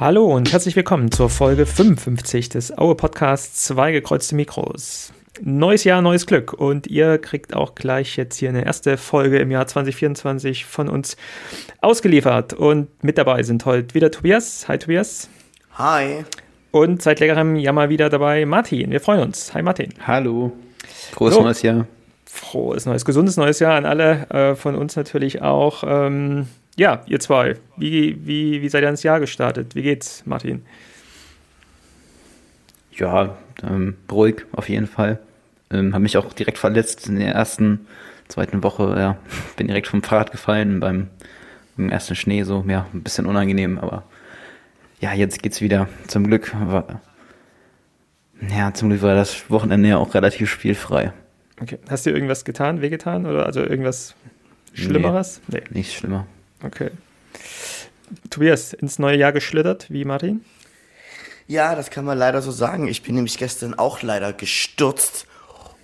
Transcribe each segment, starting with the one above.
Hallo und herzlich willkommen zur Folge 55 des Aue Podcasts Zwei gekreuzte Mikros. Neues Jahr, neues Glück und ihr kriegt auch gleich jetzt hier eine erste Folge im Jahr 2024 von uns ausgeliefert und mit dabei sind heute wieder Tobias. Hi Tobias. Hi. Und seit längerem ja mal wieder dabei Martin. Wir freuen uns. Hi Martin. Hallo. Frohes so. neues Jahr. Frohes neues, gesundes neues Jahr an alle, äh, von uns natürlich auch. Ähm, ja, ihr zwei, wie, wie, wie seid ihr ins Jahr gestartet? Wie geht's, Martin? Ja, ähm, ruhig auf jeden Fall. Ähm, habe mich auch direkt verletzt in der ersten, zweiten Woche. Ja, bin direkt vom Fahrrad gefallen beim, beim ersten Schnee, so, ja, ein bisschen unangenehm, aber ja, jetzt geht's wieder. Zum Glück war, ja, zum Glück war das Wochenende ja auch relativ spielfrei. Okay. Hast du irgendwas getan, wehgetan oder also irgendwas Schlimmeres? Nee, nee. nichts schlimmer. Okay. Tobias, ins neue Jahr geschlittert, wie Martin? Ja, das kann man leider so sagen. Ich bin nämlich gestern auch leider gestürzt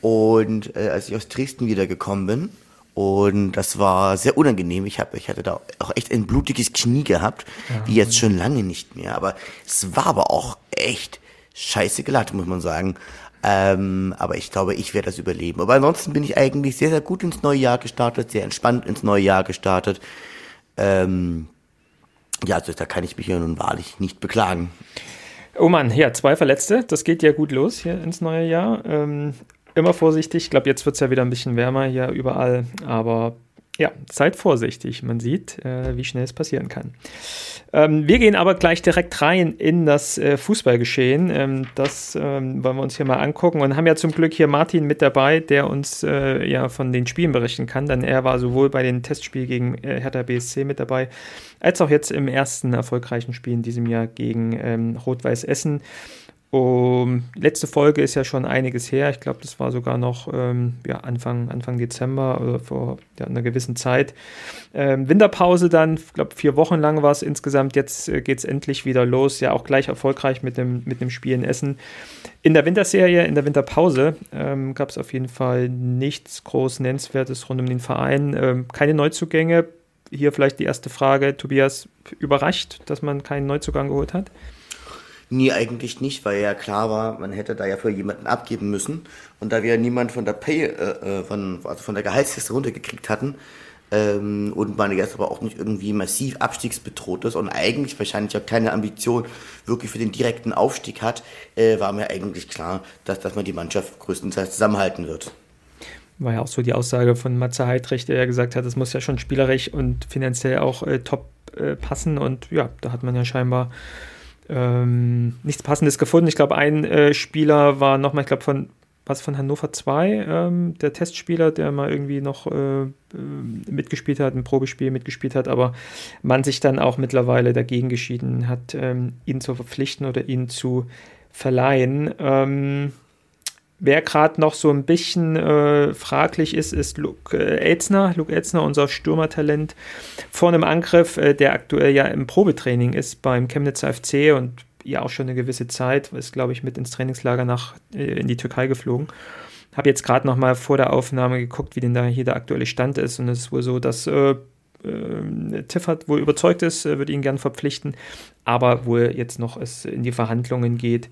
und äh, als ich aus Dresden wiedergekommen bin und das war sehr unangenehm. Ich, hab, ich hatte da auch echt ein blutiges Knie gehabt, ja. wie jetzt schon lange nicht mehr. Aber es war aber auch echt scheiße glatt, muss man sagen. Ähm, aber ich glaube, ich werde das überleben. Aber ansonsten bin ich eigentlich sehr, sehr gut ins neue Jahr gestartet, sehr entspannt ins neue Jahr gestartet. Ähm, ja, also da kann ich mich ja nun wahrlich nicht beklagen. Oh Mann, ja, zwei Verletzte. Das geht ja gut los hier ins neue Jahr. Ähm, immer vorsichtig. Ich glaube, jetzt wird es ja wieder ein bisschen wärmer hier überall. Aber ja, seid vorsichtig. Man sieht, äh, wie schnell es passieren kann. Ähm, wir gehen aber gleich direkt rein in das äh, Fußballgeschehen. Ähm, das ähm, wollen wir uns hier mal angucken und haben ja zum Glück hier Martin mit dabei, der uns äh, ja von den Spielen berichten kann. Denn er war sowohl bei den Testspielen gegen äh, Hertha BSC mit dabei, als auch jetzt im ersten erfolgreichen Spiel in diesem Jahr gegen ähm, Rot-Weiß Essen. Um, letzte Folge ist ja schon einiges her. Ich glaube, das war sogar noch ähm, ja, Anfang, Anfang Dezember oder vor ja, einer gewissen Zeit. Ähm, Winterpause dann, ich glaube, vier Wochen lang war es insgesamt. Jetzt äh, geht es endlich wieder los. Ja, auch gleich erfolgreich mit dem, mit dem Spiel in Essen. In der Winterserie, in der Winterpause ähm, gab es auf jeden Fall nichts groß Nennenswertes rund um den Verein. Ähm, keine Neuzugänge. Hier vielleicht die erste Frage. Tobias, überrascht, dass man keinen Neuzugang geholt hat? Nie eigentlich nicht, weil ja klar war, man hätte da ja für jemanden abgeben müssen. Und da wir niemand von der Pay, äh, äh, von, also von der Gehaltsliste runtergekriegt hatten, ähm, und man jetzt aber auch nicht irgendwie massiv abstiegsbedroht ist und eigentlich wahrscheinlich auch keine Ambition wirklich für den direkten Aufstieg hat, äh, war mir eigentlich klar, dass, dass man die Mannschaft größtenteils zusammenhalten wird. War ja auch so die Aussage von Matze Heidrich, der ja gesagt hat, es muss ja schon spielerisch und finanziell auch äh, top äh, passen und ja, da hat man ja scheinbar ähm, nichts Passendes gefunden. Ich glaube, ein äh, Spieler war nochmal, ich glaube, von was von Hannover 2, ähm, der Testspieler, der mal irgendwie noch äh, äh, mitgespielt hat, ein Probespiel mitgespielt hat, aber man sich dann auch mittlerweile dagegen geschieden hat, ähm, ihn zu verpflichten oder ihn zu verleihen. Ähm, Wer gerade noch so ein bisschen äh, fraglich ist, ist Luke äh, Elzner. Luke Elzner, unser Stürmertalent vor einem Angriff, äh, der aktuell ja im Probetraining ist beim Chemnitzer FC und ja auch schon eine gewisse Zeit, ist glaube ich mit ins Trainingslager nach äh, in die Türkei geflogen. Habe jetzt gerade noch mal vor der Aufnahme geguckt, wie denn da hier der aktuelle Stand ist und es ist wohl so, dass äh, äh, Tiffert wohl überzeugt ist, würde ihn gern verpflichten, aber wohl jetzt noch es in die Verhandlungen geht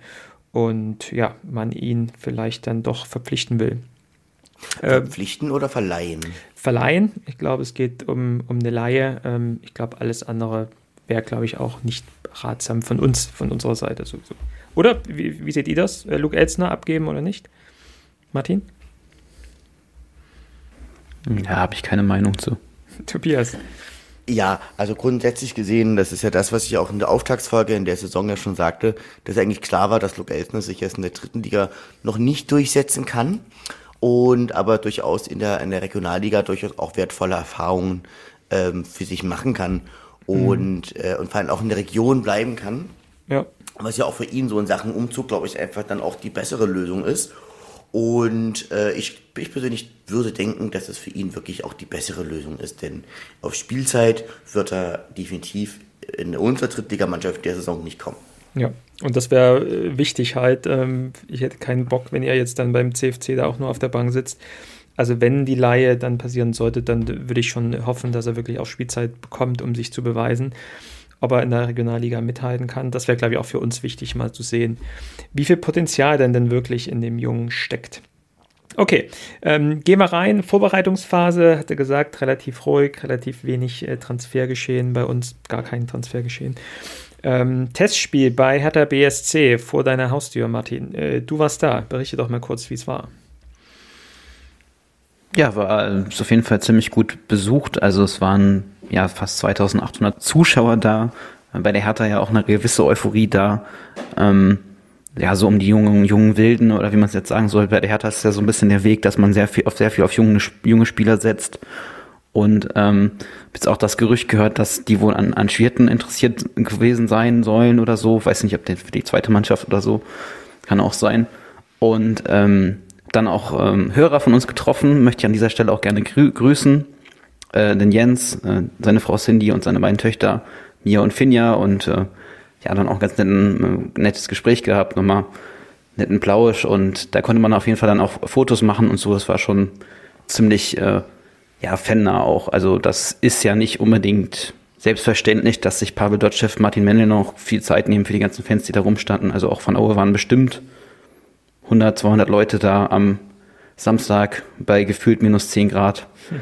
und ja, man ihn vielleicht dann doch verpflichten will. Äh, verpflichten äh, oder verleihen? Verleihen. Ich glaube, es geht um, um eine Laie. Ähm, ich glaube, alles andere wäre, glaube ich, auch nicht ratsam von uns, von unserer Seite sowieso. Oder wie, wie seht ihr das? Äh, Luke Elzner abgeben oder nicht? Martin? Ja, habe ich keine Meinung zu. Tobias. Ja, also grundsätzlich gesehen, das ist ja das, was ich auch in der Auftagsfolge in der Saison ja schon sagte, dass eigentlich klar war, dass Luke Elsner sich jetzt in der dritten Liga noch nicht durchsetzen kann und aber durchaus in der, in der Regionalliga durchaus auch wertvolle Erfahrungen ähm, für sich machen kann und, mhm. äh, und vor allem auch in der Region bleiben kann. Ja. Was ja auch für ihn so in Sachen Umzug, glaube ich, einfach dann auch die bessere Lösung ist. Und äh, ich, ich persönlich würde denken, dass es für ihn wirklich auch die bessere Lösung ist, denn auf Spielzeit wird er definitiv in unserer Drittligamannschaft der Saison nicht kommen. Ja, und das wäre äh, wichtig halt. Ähm, ich hätte keinen Bock, wenn er jetzt dann beim CFC da auch nur auf der Bank sitzt. Also wenn die Laie dann passieren sollte, dann würde ich schon hoffen, dass er wirklich auch Spielzeit bekommt, um sich zu beweisen. Ob er in der Regionalliga mithalten kann. Das wäre, glaube ich, auch für uns wichtig, mal zu sehen, wie viel Potenzial denn denn wirklich in dem Jungen steckt. Okay, ähm, gehen wir rein. Vorbereitungsphase, hatte gesagt, relativ ruhig, relativ wenig äh, Transfer geschehen. Bei uns gar kein Transfer geschehen. Ähm, Testspiel bei Hertha BSC vor deiner Haustür, Martin. Äh, du warst da. Berichte doch mal kurz, wie es war. Ja, war äh, auf jeden Fall ziemlich gut besucht. Also es waren ja fast 2800 Zuschauer da. Bei der Hertha ja auch eine gewisse Euphorie da. Ähm, ja, so um die jungen, jungen Wilden oder wie man es jetzt sagen soll. Bei der Hertha ist ja so ein bisschen der Weg, dass man sehr viel auf sehr viel auf junge, junge Spieler setzt. Und ähm, jetzt auch das Gerücht gehört, dass die wohl an, an Schwierten interessiert gewesen sein sollen oder so. Weiß nicht, ob der für die zweite Mannschaft oder so. Kann auch sein. Und ähm, dann auch ähm, Hörer von uns getroffen, möchte ich an dieser Stelle auch gerne grü grüßen. Äh, den Jens, äh, seine Frau Cindy und seine beiden Töchter, Mia und Finja und äh, ja, dann auch ganz netten, äh, nettes Gespräch gehabt, nochmal netten Plausch und da konnte man auf jeden Fall dann auch Fotos machen und so. Das war schon ziemlich, äh, ja, fannah auch. Also das ist ja nicht unbedingt selbstverständlich, dass sich Pavel Dotschew, Martin Mendel noch viel Zeit nehmen für die ganzen Fans, die da rumstanden. Also auch von Aue waren bestimmt 100, 200 Leute da am Samstag bei gefühlt minus 10 Grad. Mhm.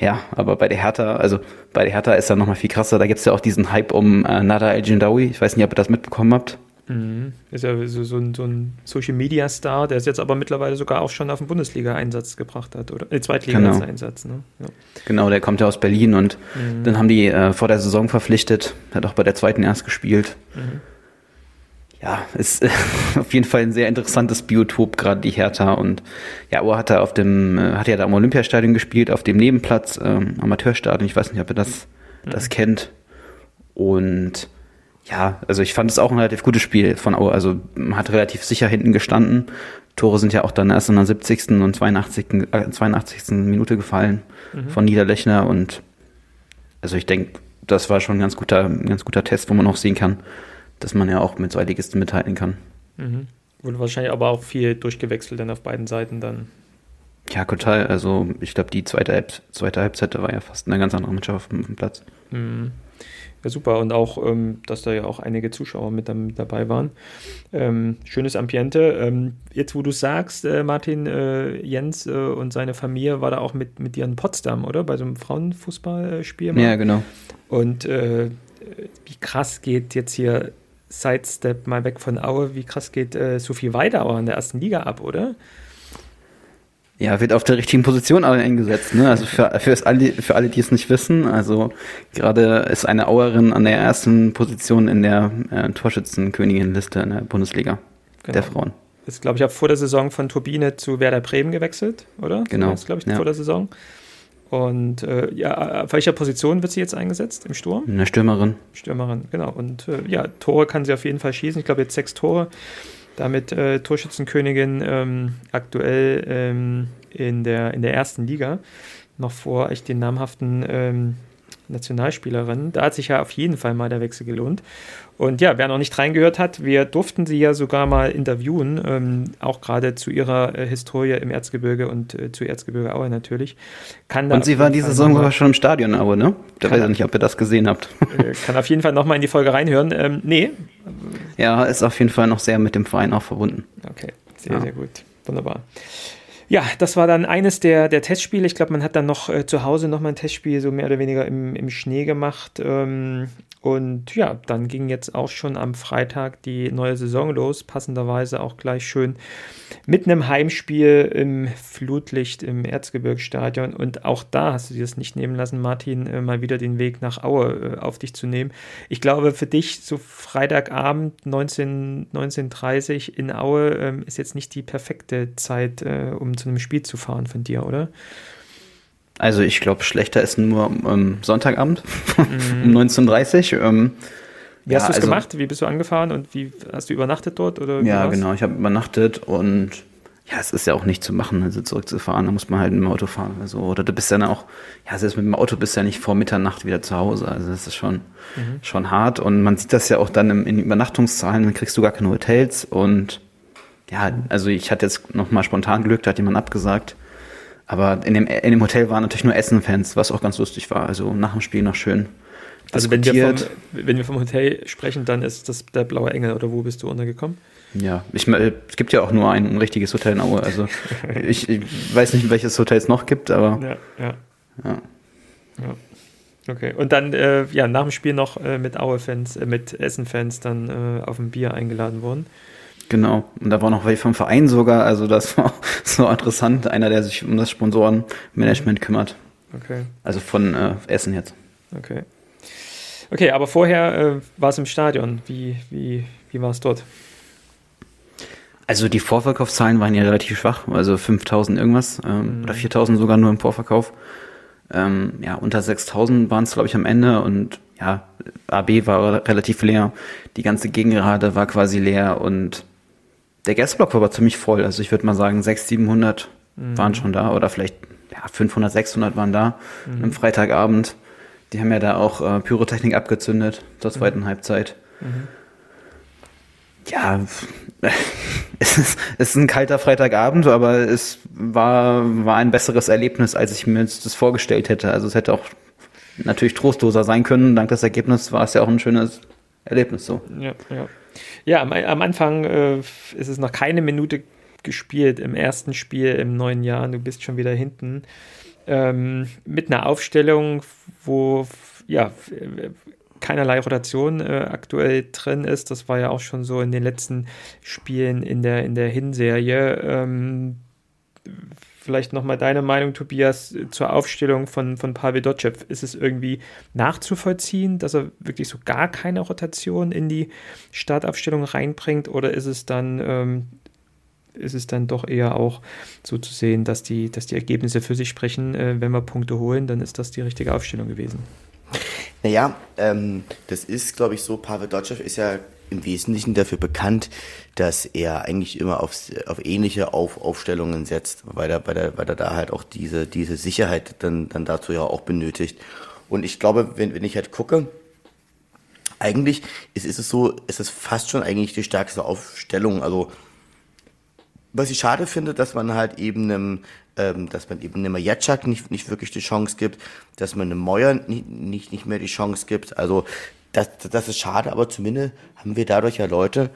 Ja, aber bei der Hertha, also bei der Hertha ist ja nochmal viel krasser. Da gibt es ja auch diesen Hype um äh, Nada El Jindawi. Ich weiß nicht, ob ihr das mitbekommen habt. Mhm. Ist ja so, so, ein, so ein Social Media Star, der es jetzt aber mittlerweile sogar auch schon auf den Bundesliga-Einsatz gebracht hat, oder? Äh, Zweitliga-Einsatz, genau. Ne? Ja. Genau, der kommt ja aus Berlin und mhm. dann haben die äh, vor der Saison verpflichtet, hat auch bei der zweiten erst gespielt. Mhm ja, ist äh, auf jeden Fall ein sehr interessantes Biotop, gerade die Hertha. Und ja, Ohr hat er auf dem, äh, hat ja da am Olympiastadion gespielt, auf dem Nebenplatz, ähm, Amateurstadion. Ich weiß nicht, ob ihr das, mhm. das kennt. Und ja, also ich fand es auch ein relativ gutes Spiel von Aue. Also man hat relativ sicher hinten gestanden. Tore sind ja auch dann erst in der 70. und 82. Äh, 82. Minute gefallen mhm. von Niederlechner. Und also ich denke, das war schon ein ganz guter, ein ganz guter Test, wo man auch sehen kann, dass man ja auch mit zwei Ligisten mithalten kann. Mhm. Wurde wahrscheinlich aber auch viel durchgewechselt dann auf beiden Seiten dann. Ja, total. Also ich glaube, die zweite, Halb zweite Halbzeit war ja fast eine ganz andere Mannschaft auf dem Platz. Mhm. Ja, super. Und auch, ähm, dass da ja auch einige Zuschauer mit, mit dabei waren. Ähm, schönes Ambiente. Ähm, jetzt, wo du sagst, äh, Martin, äh, Jens äh, und seine Familie war da auch mit, mit dir in Potsdam, oder? Bei so einem Frauenfußballspiel. Ja, genau. Und äh, wie krass geht jetzt hier Sidestep mal weg von Aue, wie krass geht äh, Sophie Weidauer in der ersten Liga ab, oder? Ja, wird auf der richtigen Position eingesetzt. Ne? Also für, für, alle, für alle, die es nicht wissen, also gerade ist eine Auerin an der ersten Position in der äh, Torschützenkönigin-Liste in der Bundesliga genau. der Frauen. Ist, glaube ich, auch vor der Saison von Turbine zu Werder Bremen gewechselt, oder? Genau. Das glaube ich, ja. vor der Saison. Und äh, ja, auf welcher Position wird sie jetzt eingesetzt im Sturm? Eine Stürmerin. Stürmerin, genau. Und äh, ja, Tore kann sie auf jeden Fall schießen. Ich glaube jetzt sechs Tore. Damit äh, Torschützenkönigin ähm, aktuell ähm, in, der, in der ersten Liga. Noch vor echt den namhaften ähm, Nationalspielerinnen. Da hat sich ja auf jeden Fall mal der Wechsel gelohnt. Und ja, wer noch nicht reingehört hat, wir durften sie ja sogar mal interviewen, ähm, auch gerade zu ihrer äh, Historie im Erzgebirge und äh, zu Erzgebirge Aue natürlich. Kann und sie war diese Saison sogar schon im Stadion Aue, ne? Da weiß ich nicht, ob ihr das gesehen habt. Äh, kann auf jeden Fall nochmal in die Folge reinhören. Ähm, nee. Ja, ist auf jeden Fall noch sehr mit dem Verein auch verbunden. Okay, sehr, ja. sehr gut. Wunderbar. Ja, das war dann eines der, der Testspiele. Ich glaube, man hat dann noch äh, zu Hause nochmal ein Testspiel so mehr oder weniger im, im Schnee gemacht. Ähm, und ja, dann ging jetzt auch schon am Freitag die neue Saison los, passenderweise auch gleich schön mit einem Heimspiel im Flutlicht im Erzgebirgsstadion. Und auch da hast du dir das nicht nehmen lassen, Martin, äh, mal wieder den Weg nach Aue äh, auf dich zu nehmen. Ich glaube, für dich so Freitagabend 19, 19.30 in Aue ähm, ist jetzt nicht die perfekte Zeit, äh, um zu einem Spiel zu fahren von dir, oder? Also ich glaube, schlechter ist nur ähm, Sonntagabend mhm. um 19.30 Uhr. Ähm, wie hast du es also, gemacht? Wie bist du angefahren und wie hast du übernachtet dort? Oder ja, war's? genau, ich habe übernachtet und ja, es ist ja auch nicht zu machen, also zurückzufahren, da muss man halt mit dem Auto fahren. Also, oder du bist dann auch, ja, selbst mit dem Auto bist du ja nicht vor Mitternacht wieder zu Hause. Also das ist schon, mhm. schon hart. Und man sieht das ja auch dann im, in Übernachtungszahlen, dann kriegst du gar keine Hotels und ja, also ich hatte jetzt nochmal spontan Glück, da hat jemand abgesagt. Aber in dem, in dem Hotel waren natürlich nur Essen-Fans, was auch ganz lustig war. Also nach dem Spiel noch schön Also wenn wir, vom, wenn wir vom Hotel sprechen, dann ist das der Blaue Engel oder wo bist du untergekommen? Ja, ich es gibt ja auch nur ein, ein richtiges Hotel in Aue. Also ich, ich, weiß nicht, welches Hotel es noch gibt, aber. Ja, ja. ja. ja. Okay, und dann äh, ja, nach dem Spiel noch äh, mit Aue-Fans, äh, mit Essen-Fans dann äh, auf ein Bier eingeladen worden. Genau, und da war noch welche vom Verein sogar, also das war so interessant, einer, der sich um das Sponsorenmanagement kümmert. Okay. Also von äh, Essen jetzt. Okay. Okay, aber vorher äh, war es im Stadion. Wie, wie, wie war es dort? Also die Vorverkaufszahlen waren ja relativ schwach, also 5000 irgendwas ähm, mhm. oder 4000 sogar nur im Vorverkauf. Ähm, ja, unter 6000 waren es, glaube ich, am Ende und ja, AB war relativ leer. Die ganze Gegengerade war quasi leer und der Gästeblock war aber ziemlich voll. Also ich würde mal sagen, 600, 700 mhm. waren schon da oder vielleicht ja, 500, 600 waren da mhm. am Freitagabend. Die haben ja da auch äh, Pyrotechnik abgezündet zur zweiten mhm. Halbzeit. Mhm ja, es ist, es ist ein kalter Freitagabend, aber es war, war ein besseres Erlebnis, als ich mir das vorgestellt hätte. Also es hätte auch natürlich trostloser sein können. Dank des Ergebnisses war es ja auch ein schönes Erlebnis so. Ja, ja. Ja am, am Anfang äh, ist es noch keine Minute gespielt im ersten Spiel im neuen Jahr. Du bist schon wieder hinten. Ähm, mit einer Aufstellung, wo ja keinerlei Rotation äh, aktuell drin ist. Das war ja auch schon so in den letzten Spielen in der, in der Hinserie. Ähm, vielleicht nochmal deine Meinung, Tobias, zur Aufstellung von, von Pavel Dotschew. Ist es irgendwie nachzuvollziehen, dass er wirklich so gar keine Rotation in die Startaufstellung reinbringt oder ist es dann, ähm, ist es dann doch eher auch so zu sehen, dass die, dass die Ergebnisse für sich sprechen, äh, wenn wir Punkte holen, dann ist das die richtige Aufstellung gewesen? Naja, ähm, das ist, glaube ich, so, Pavel Dotschew ist ja im Wesentlichen dafür bekannt, dass er eigentlich immer auf, auf ähnliche auf, Aufstellungen setzt, weil er, weil, er, weil er da halt auch diese, diese Sicherheit dann, dann dazu ja auch benötigt. Und ich glaube, wenn, wenn ich halt gucke, eigentlich ist, ist es so, ist es fast schon eigentlich die stärkste Aufstellung. Also, was ich schade finde, dass man halt eben einem, ähm, dass man eben einem Jetschak nicht, nicht wirklich die Chance gibt, dass man einem Meuer nicht, nicht, nicht mehr die Chance gibt. Also das, das ist schade, aber zumindest haben wir dadurch ja Leute,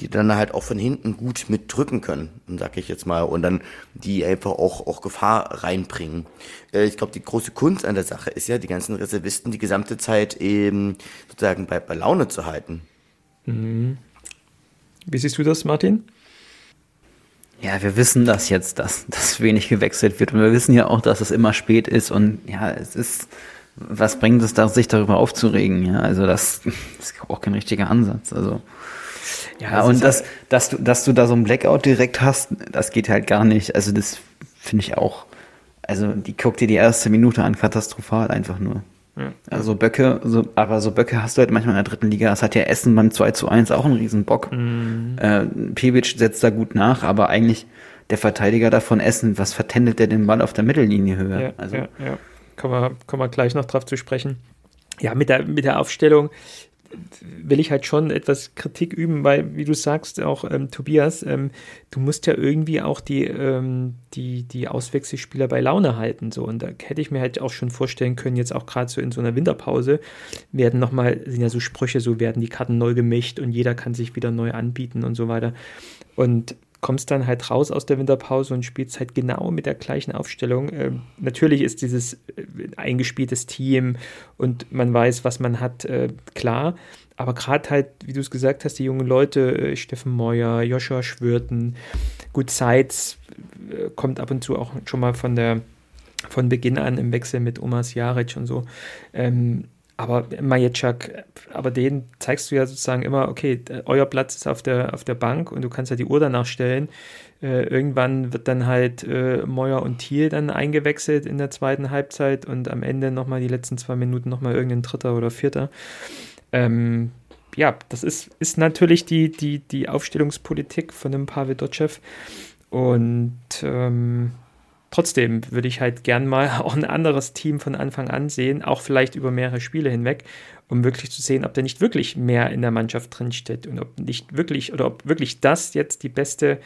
die dann halt auch von hinten gut mitdrücken können, sag ich jetzt mal, und dann die einfach auch, auch Gefahr reinbringen. Äh, ich glaube, die große Kunst an der Sache ist ja, die ganzen Reservisten die gesamte Zeit eben sozusagen bei, bei Laune zu halten. Mhm. Wie siehst du das, Martin? Ja, wir wissen das jetzt, dass, dass wenig gewechselt wird. Und wir wissen ja auch, dass es immer spät ist. Und ja, es ist, was bringt es da, sich darüber aufzuregen? Ja, also das, das ist auch kein richtiger Ansatz. Also. Ja, ja und das, halt dass du, dass du da so ein Blackout direkt hast, das geht halt gar nicht. Also das finde ich auch. Also die guckt dir die erste Minute an, katastrophal einfach nur. Ja. Also Böcke, so, aber so Böcke hast du halt manchmal in der dritten Liga. Das hat ja Essen beim 2 zu 1 auch einen riesen Bock. Mhm. Äh, Pevic setzt da gut nach, aber eigentlich der Verteidiger davon Essen, was vertändelt der den Ball auf der Mittellinie höher? Ja, also. ja, ja. Kommen wir, kommen wir gleich noch drauf zu sprechen. Ja, mit der, mit der Aufstellung will ich halt schon etwas Kritik üben, weil, wie du sagst, auch ähm, Tobias, ähm, du musst ja irgendwie auch die, ähm, die, die Auswechselspieler bei Laune halten. So. Und da hätte ich mir halt auch schon vorstellen können, jetzt auch gerade so in so einer Winterpause, werden nochmal, sind ja so Sprüche, so werden die Karten neu gemischt und jeder kann sich wieder neu anbieten und so weiter. Und kommst dann halt raus aus der Winterpause und spielst halt genau mit der gleichen Aufstellung. Ähm, natürlich ist dieses äh, eingespieltes Team und man weiß, was man hat, äh, klar. Aber gerade halt, wie du es gesagt hast, die jungen Leute, äh, Steffen Meuer, Joshua Schwürten, gut Seitz äh, kommt ab und zu auch schon mal von der von Beginn an im Wechsel mit Omas Jaric und so. Ähm, aber Majetschak, aber den zeigst du ja sozusagen immer, okay, euer Platz ist auf der, auf der Bank und du kannst ja die Uhr danach stellen. Äh, irgendwann wird dann halt äh, Meuer und Thiel dann eingewechselt in der zweiten Halbzeit und am Ende nochmal die letzten zwei Minuten nochmal irgendein Dritter oder Vierter. Ähm, ja, das ist, ist natürlich die, die, die Aufstellungspolitik von dem Pavel Dotschew und ähm, trotzdem würde ich halt gern mal auch ein anderes Team von Anfang an sehen, auch vielleicht über mehrere Spiele hinweg, um wirklich zu sehen, ob da nicht wirklich mehr in der Mannschaft drinsteht und ob nicht wirklich oder ob wirklich das jetzt die beste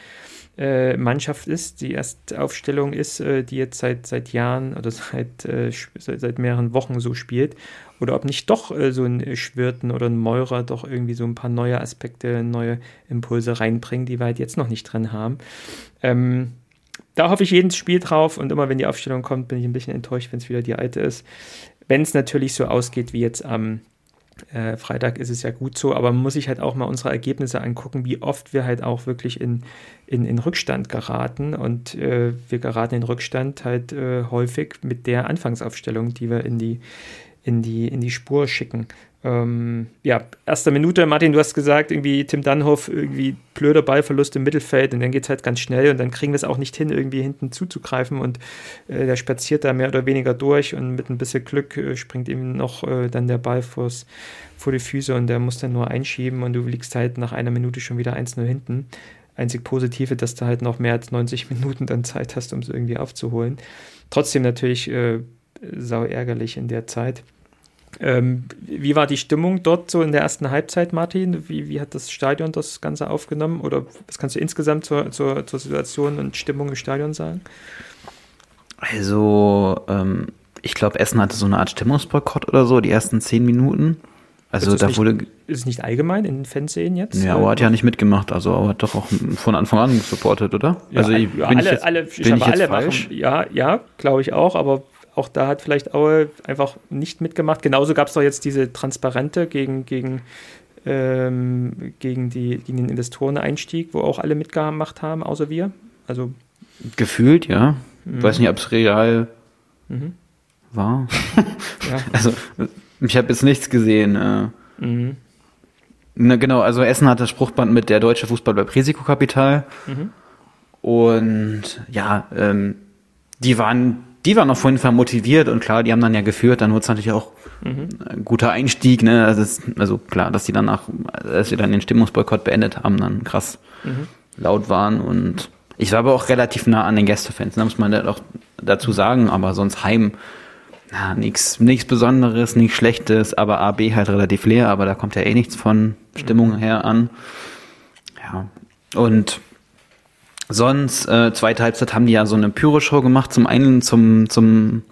äh, Mannschaft ist, die Erstaufstellung ist, äh, die jetzt seit, seit Jahren oder seit, äh, seit, seit, mehreren Wochen so spielt, oder ob nicht doch äh, so ein Schwirten oder ein Meurer doch irgendwie so ein paar neue Aspekte, neue Impulse reinbringen, die wir halt jetzt noch nicht drin haben. Ähm, da hoffe ich jedes Spiel drauf und immer wenn die Aufstellung kommt, bin ich ein bisschen enttäuscht, wenn es wieder die alte ist. Wenn es natürlich so ausgeht wie jetzt am äh, Freitag ist es ja gut so, aber man muss sich halt auch mal unsere Ergebnisse angucken, wie oft wir halt auch wirklich in, in, in Rückstand geraten. Und äh, wir geraten in Rückstand halt äh, häufig mit der Anfangsaufstellung, die wir in die, in die, in die Spur schicken. Ähm, ja, erste Minute, Martin, du hast gesagt, irgendwie Tim Dannhoff, irgendwie blöder Ballverlust im Mittelfeld und dann geht es halt ganz schnell und dann kriegen wir es auch nicht hin, irgendwie hinten zuzugreifen und äh, der spaziert da mehr oder weniger durch und mit ein bisschen Glück äh, springt ihm noch äh, dann der Ball vors, vor die Füße und der muss dann nur einschieben und du liegst halt nach einer Minute schon wieder 1-0 hinten. Einzig Positive, dass du halt noch mehr als 90 Minuten dann Zeit hast, um es irgendwie aufzuholen. Trotzdem natürlich äh, sau ärgerlich in der Zeit. Ähm, wie war die Stimmung dort so in der ersten Halbzeit, Martin? Wie, wie hat das Stadion das Ganze aufgenommen? Oder was kannst du insgesamt zur, zur, zur Situation und Stimmung im Stadion sagen? Also, ähm, ich glaube, Essen hatte so eine Art Stimmungsboykott oder so, die ersten zehn Minuten. Also da nicht, wurde. Ist es nicht allgemein in den Fanszenen jetzt? Ja, Auer hat ja nicht mitgemacht, also Auer hat doch auch von Anfang an supportet, oder? Ja, also ich, alle, ich jetzt, alle, bin ich alle jetzt falsch? Machen, ja, ja, glaube ich auch, aber auch da hat vielleicht Aue einfach nicht mitgemacht. Genauso gab es doch jetzt diese Transparente gegen, gegen, ähm, gegen, die, gegen den Investoreneinstieg, wo auch alle mitgemacht haben, außer wir. Also Gefühlt, ja. Mhm. Weiß nicht, ob es real Mhm. war. Ja. Also, ich habe jetzt nichts gesehen. Äh. Mhm. Na, genau, also Essen hat das Spruchband mit der deutsche Fußball bleibt Risikokapital. Mhm. Und ja, ähm, die waren, die waren auf jeden Fall motiviert und klar, die haben dann ja geführt, dann wurde es natürlich auch Mhm. ein guter Einstieg, ne? Also, es, also klar, dass die danach, als wir dann den Stimmungsboykott beendet haben, dann krass Mhm. laut waren und ich war aber auch relativ nah an den Gästefans, ne, muss man da auch dazu sagen, aber sonst Heim, na, nichts nichts Besonderes, nichts Schlechtes, aber AB halt relativ leer, aber da kommt ja eh nichts von Stimmung her an. Ja, und sonst, äh, zweite Halbzeit haben die ja so eine Pyro-Show gemacht zum einen zum, zum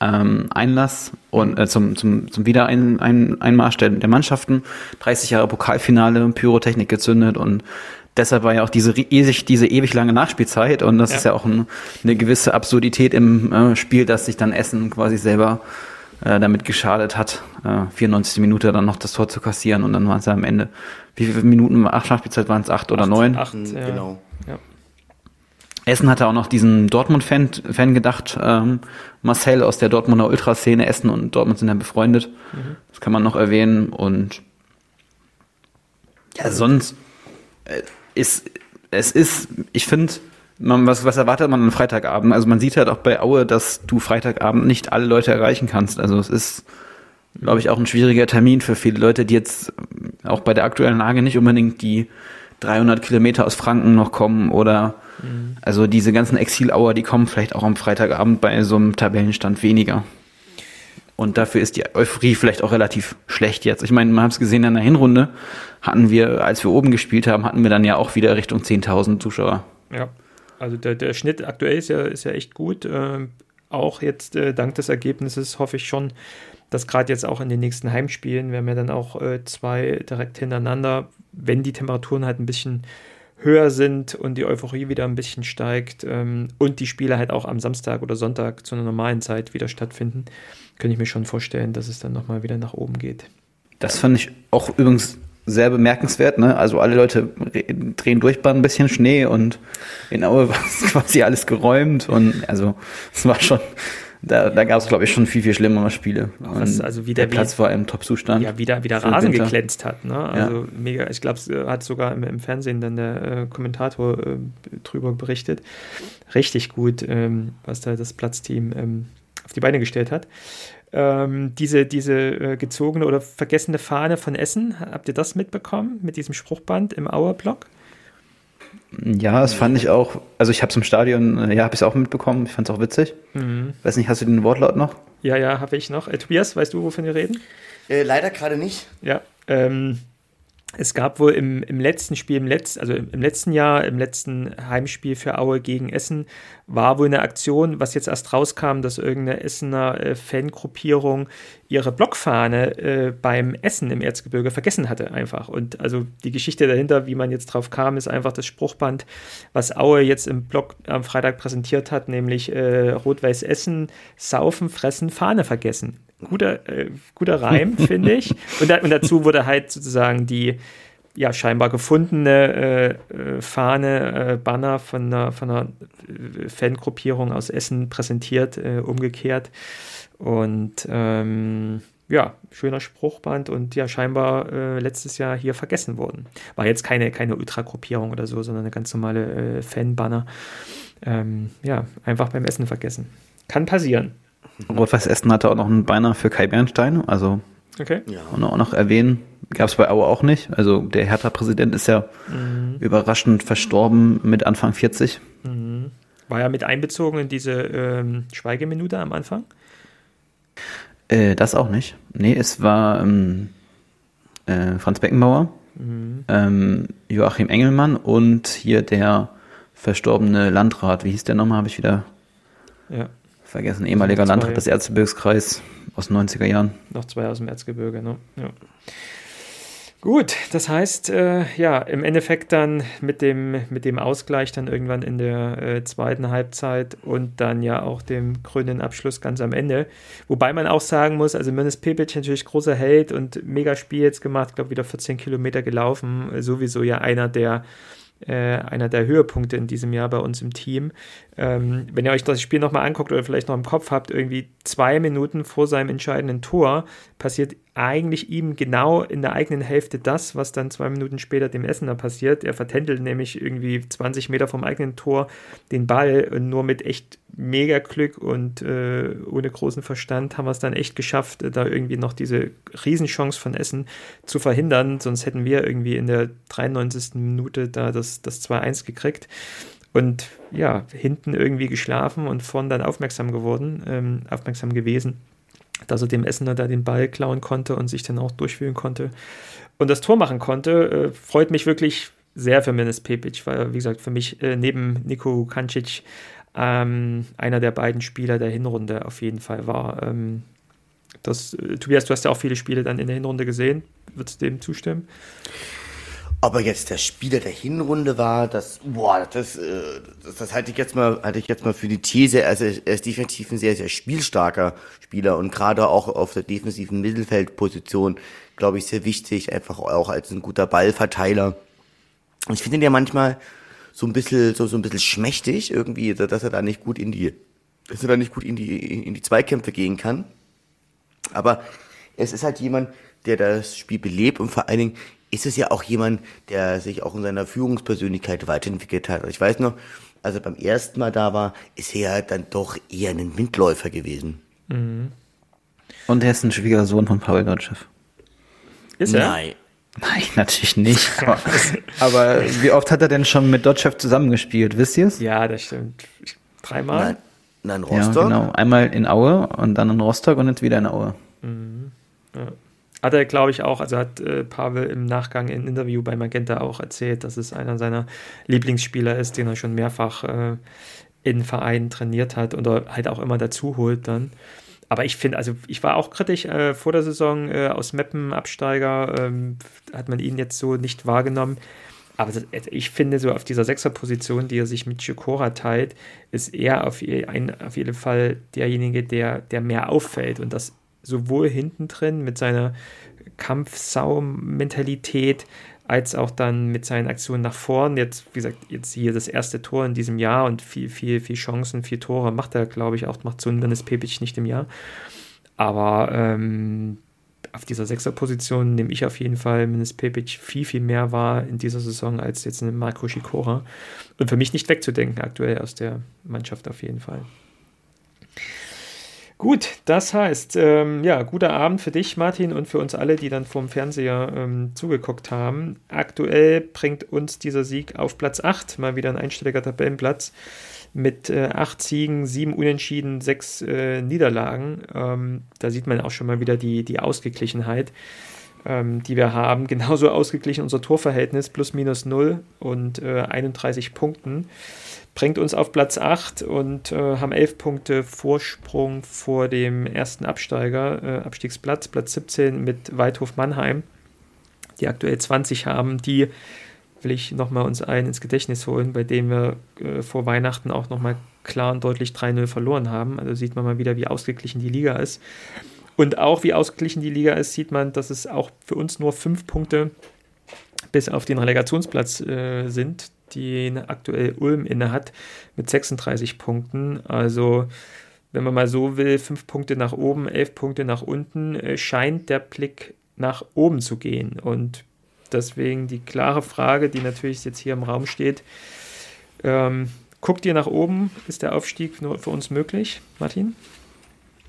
ähm, Einlass und äh, zum, zum, zum Wiedereinmarsch ein, Einmarsch der, der Mannschaften. 30 Jahre Pokalfinale, Pyrotechnik gezündet und deshalb war ja auch diese ewig, diese ewig lange Nachspielzeit und das Ja. ist ja auch ein, eine gewisse Absurdität im äh, Spiel, dass sich dann Essen quasi selber äh, damit geschadet hat, äh, 94 Minute dann noch das Tor zu kassieren und dann waren es ja am Ende, wie viele Minuten, acht Nachspielzeit waren es, acht oder neun? Acht, Mhm, ja. Genau. Ja. Essen hatte auch noch diesen Dortmund-Fan Fan gedacht. Ähm, Marcel aus der Dortmunder Ultraszene. Essen und Dortmund sind ja befreundet. Das kann man noch erwähnen. Und ja, sonst äh, ist es ist, ich finde, was, was erwartet man am Freitagabend? Also man sieht halt auch bei Aue, dass du Freitagabend nicht alle Leute erreichen kannst. Also es ist, glaube ich, auch ein schwieriger Termin für viele Leute, die jetzt auch bei der aktuellen Lage nicht unbedingt die 300 Kilometer aus Franken noch kommen oder also diese ganzen Exilauer, die kommen vielleicht auch am Freitagabend bei so einem Tabellenstand weniger. Und dafür ist die Euphorie vielleicht auch relativ schlecht jetzt. Ich meine, man hat es gesehen in der Hinrunde, hatten wir, als wir oben gespielt haben, hatten wir dann ja auch wieder Richtung 10.000 Zuschauer. Ja, also der, der Schnitt aktuell ist ja, ist ja echt gut. Ähm, auch jetzt äh, dank des Ergebnisses hoffe ich schon, dass gerade jetzt auch in den nächsten Heimspielen, wir haben ja dann auch äh, zwei direkt hintereinander, wenn die Temperaturen halt ein bisschen höher sind und die Euphorie wieder ein bisschen steigt ähm, und die Spiele halt auch am Samstag oder Sonntag zu einer normalen Zeit wieder stattfinden, könnte ich mir schon vorstellen, dass es dann nochmal wieder nach oben geht. Das fand ich auch übrigens sehr bemerkenswert. Ne? Also alle Leute re- drehen durch bei ein bisschen Schnee und in Aue war quasi alles geräumt und also es war schon, da, da gab es glaube ich schon viel, viel schlimmere Spiele. was also wieder der Platz war im Top-Zustand. ja, wieder, wieder Rasen Winter. geglänzt hat. Ne? Also mega, ich glaube, es äh, hat sogar im, im Fernsehen dann der äh, Kommentator äh, drüber berichtet. Richtig gut, ähm, was da das Platzteam ähm, auf die Beine gestellt hat. Ähm, diese diese äh, gezogene oder vergessene Fahne von Essen, habt ihr das mitbekommen mit diesem Spruchband im Auerblock? Ja, das fand ich auch. Also ich habe es im Stadion, äh, ja, habe ich es auch mitbekommen. Ich fand es auch witzig. Mhm. Weiß nicht, hast du den Wortlaut noch? Ja, ja, habe ich noch. Äh, Tobias, weißt du, wovon wir reden? Äh, leider gerade nicht. Ja, ähm, es gab wohl im, im letzten Spiel, im Letz-, also im letzten Jahr, im letzten Heimspiel für Aue gegen Essen, war wohl eine Aktion, was jetzt erst rauskam, dass irgendeine Essener äh, Fangruppierung ihre Blockfahne äh, beim Essen im Erzgebirge vergessen hatte, einfach. Und also die Geschichte dahinter, wie man jetzt drauf kam, ist einfach das Spruchband, was Aue jetzt im Blog am Freitag präsentiert hat, nämlich äh, Rot-Weiß Essen, Saufen, Fressen, Fahne vergessen guter, äh, guter Reim, finde ich. Und, da, und, dazu wurde halt sozusagen die ja scheinbar gefundene äh, äh, Fahne, äh, Banner von einer, von einer äh, Fangruppierung aus Essen präsentiert, äh, umgekehrt. Und ähm, ja, schöner Spruchband und ja, scheinbar äh, letztes Jahr hier vergessen worden. War jetzt keine, keine Ultragruppierung oder so, sondern eine ganz normale äh, Fanbanner. Ähm, ja, einfach beim Essen vergessen. Kann passieren. Rot-Weiß Essen hatte auch noch einen Beinahe für Kai Bernstein, also okay. ja. und auch noch erwähnen. Gab es bei Aue auch nicht. Also der Hertha-Präsident ist ja mhm. überraschend verstorben mit Anfang 40. Mhm. War ja mit einbezogen in diese ähm, Schweigeminute am Anfang? Äh, das auch nicht. Nee, es war ähm, äh, Franz Beckenbauer, mhm. ähm, Joachim Engelmann und hier der verstorbene Landrat. Wie hieß der nochmal? Habe ich wieder. Ja vergessen, ehemaliger Landrat des Erzgebirgskreis aus den 90er Jahren. Noch zwei aus dem Erzgebirge, ne? Ja. Gut, das heißt, äh, ja, im Endeffekt dann mit dem, mit dem Ausgleich dann irgendwann in der äh, zweiten Halbzeit und dann ja auch dem krönenden Abschluss ganz am Ende. Wobei man auch sagen muss, also Menes Pepic natürlich großer Held und mega Spiel jetzt gemacht, glaube wieder 14 Kilometer gelaufen, sowieso ja einer der äh, einer der Höhepunkte in diesem Jahr bei uns im Team. Ähm, wenn ihr euch das Spiel nochmal anguckt oder vielleicht noch im Kopf habt, irgendwie zwei Minuten vor seinem entscheidenden Tor passiert eigentlich ihm genau in der eigenen Hälfte das, was dann zwei Minuten später dem Essener passiert. Er vertändelt nämlich irgendwie 20 Meter vom eigenen Tor den Ball und nur mit echt mega Glück und äh, ohne großen Verstand haben wir es dann echt geschafft, da irgendwie noch diese Riesenchance von Essen zu verhindern. Sonst hätten wir irgendwie in der 93. Minute da das, das 2-1 gekriegt und ja, hinten irgendwie geschlafen und vorn dann aufmerksam geworden, ähm, aufmerksam gewesen dass er dem Essener da den Ball klauen konnte und sich dann auch durchführen konnte und das Tor machen konnte. Äh, freut mich wirklich sehr für Menes Pepic, weil, wie gesagt, für mich äh, neben Nico Kancic ähm, einer der beiden Spieler der Hinrunde auf jeden Fall war. Ähm, das, äh, Tobias, du hast ja auch viele Spiele dann in der Hinrunde gesehen. Würdest du dem zustimmen? Ob er jetzt der Spieler der Hinrunde war, das, boah, das, äh, das, das halte ich jetzt mal, halte ich jetzt mal für die These. Also er ist definitiv ein sehr, sehr spielstarker Spieler und gerade auch auf der defensiven Mittelfeldposition, glaube ich, sehr wichtig, einfach auch als ein guter Ballverteiler. Ich finde ihn ja manchmal so ein bisschen, so, so ein bisschen schmächtig irgendwie, dass er da nicht gut in die, dass er da nicht gut in die, in die Zweikämpfe gehen kann. Aber es ist halt jemand, der das Spiel belebt und vor allen Dingen ist es ja auch jemand, der sich auch in seiner Führungspersönlichkeit weiterentwickelt hat. Ich weiß noch, als er beim ersten Mal da war, ist er dann doch eher ein Windläufer gewesen. Mhm. Und er ist ein Schwiegersohn von Paul Notschew. Ist er? Nein. Nein, natürlich nicht. Aber, aber, wie oft hat er denn schon mit Dotchev zusammengespielt? Wisst ihr es? Ja, das stimmt. Dreimal? Nein, nein Rostock. Ja, genau. Einmal in Aue und dann in Rostock und jetzt wieder in Aue. Mhm. Ja. Hat er, glaube ich, auch, also hat äh, Pavel im Nachgang im Interview bei Magenta auch erzählt, dass es einer seiner Lieblingsspieler ist, den er schon mehrfach äh, in Vereinen trainiert hat oder halt auch immer dazu holt dann. Aber ich finde, also ich war auch kritisch äh, vor der Saison äh, aus Meppen Absteiger, ähm, hat man ihn jetzt so nicht wahrgenommen. Aber das, ich finde, so auf dieser Sechserposition, die er sich mit Chikora teilt, ist er auf, ein, auf jeden Fall derjenige, der, der mehr auffällt. Und das sowohl hinten drin mit seiner Kampfsau-Mentalität als auch dann mit seinen Aktionen nach vorn. Jetzt, wie gesagt, jetzt hier das erste Tor in diesem Jahr und viel, viel, viel Chancen, viel Tore macht er, glaube ich, auch, macht so ein Dennis Pepic nicht im Jahr. Aber ähm, auf dieser Sechserposition nehme ich auf jeden Fall Menes Pepic viel, viel mehr wahr in dieser Saison als jetzt in Marco Schikora. Und für mich nicht wegzudenken aktuell aus der Mannschaft auf jeden Fall. Gut, das heißt, ähm, ja, guter Abend für dich, Martin, und für uns alle, die dann vorm Fernseher ähm, zugeguckt haben. Aktuell bringt uns dieser Sieg auf Platz 8, mal wieder ein einstelliger Tabellenplatz, mit äh, acht Siegen, sieben Unentschieden, sechs äh, Niederlagen. Ähm, da sieht man auch schon mal wieder die, die Ausgeglichenheit, ähm, die wir haben. Genauso ausgeglichen unser Torverhältnis, plus minus null und äh, 31 Punkten bringt uns auf Platz 8 und äh, haben 11 Punkte Vorsprung vor dem ersten Absteiger, äh, Abstiegsplatz, Platz 17 mit Waldhof Mannheim, die aktuell 20 haben. Die will ich nochmal uns allen ins Gedächtnis holen, bei dem wir äh, vor Weihnachten auch nochmal klar und deutlich 3-0 verloren haben. Also sieht man mal wieder, wie ausgeglichen die Liga ist. Und auch wie ausgeglichen die Liga ist, sieht man, dass es auch für uns nur fünf Punkte bis auf den Relegationsplatz äh, sind die aktuell Ulm inne hat, mit 36 Punkten. Also, wenn man mal so will, fünf Punkte nach oben, elf Punkte nach unten, äh, scheint der Blick nach oben zu gehen. Und deswegen die klare Frage, die natürlich jetzt hier im Raum steht: ähm, Guckt ihr nach oben? Ist der Aufstieg nur für uns möglich, Martin?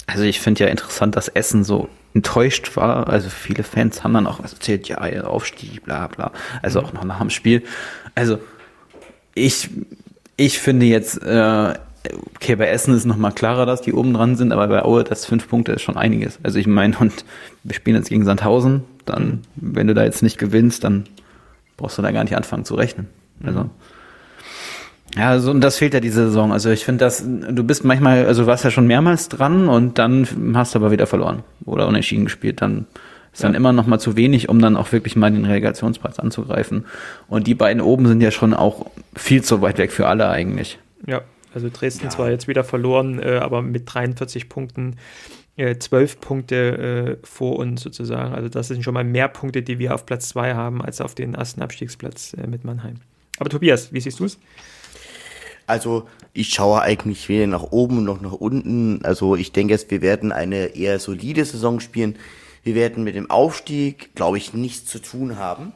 Also ich finde ja interessant, dass Essen so enttäuscht war. Also viele Fans haben dann auch erzählt, ja, Aufstieg, bla bla. Also mhm. auch noch nach dem Spiel. Also ich, ich finde jetzt, äh, okay, bei Essen ist nochmal klarer, dass die oben dran sind, aber bei Aue, das fünf Punkte ist schon einiges. Also ich meine, und wir spielen jetzt gegen Sandhausen, dann, wenn du da jetzt nicht gewinnst, dann brauchst du da gar nicht anfangen zu rechnen. Also. Ja, also, und das fehlt ja diese Saison. Also ich finde, dass du bist manchmal, also warst ja schon mehrmals dran und dann hast du aber wieder verloren oder unentschieden gespielt. Dann ist ja. dann immer noch mal zu wenig, um dann auch wirklich mal den Relegationspreis anzugreifen. Und die beiden oben sind ja schon auch viel zu weit weg für alle eigentlich. Ja, also Dresden ja. zwar jetzt wieder verloren, äh, aber mit 43 Punkten äh, 12 Punkte äh, vor uns sozusagen. Also das sind schon mal mehr Punkte, die wir auf Platz 2 haben, als auf den ersten Abstiegsplatz äh, mit Mannheim. Aber Tobias, wie siehst du es? Also ich schaue eigentlich weder nach oben noch nach unten. Also ich denke, wir werden eine eher solide Saison spielen. Wir werden mit dem Aufstieg, glaube ich, nichts zu tun haben.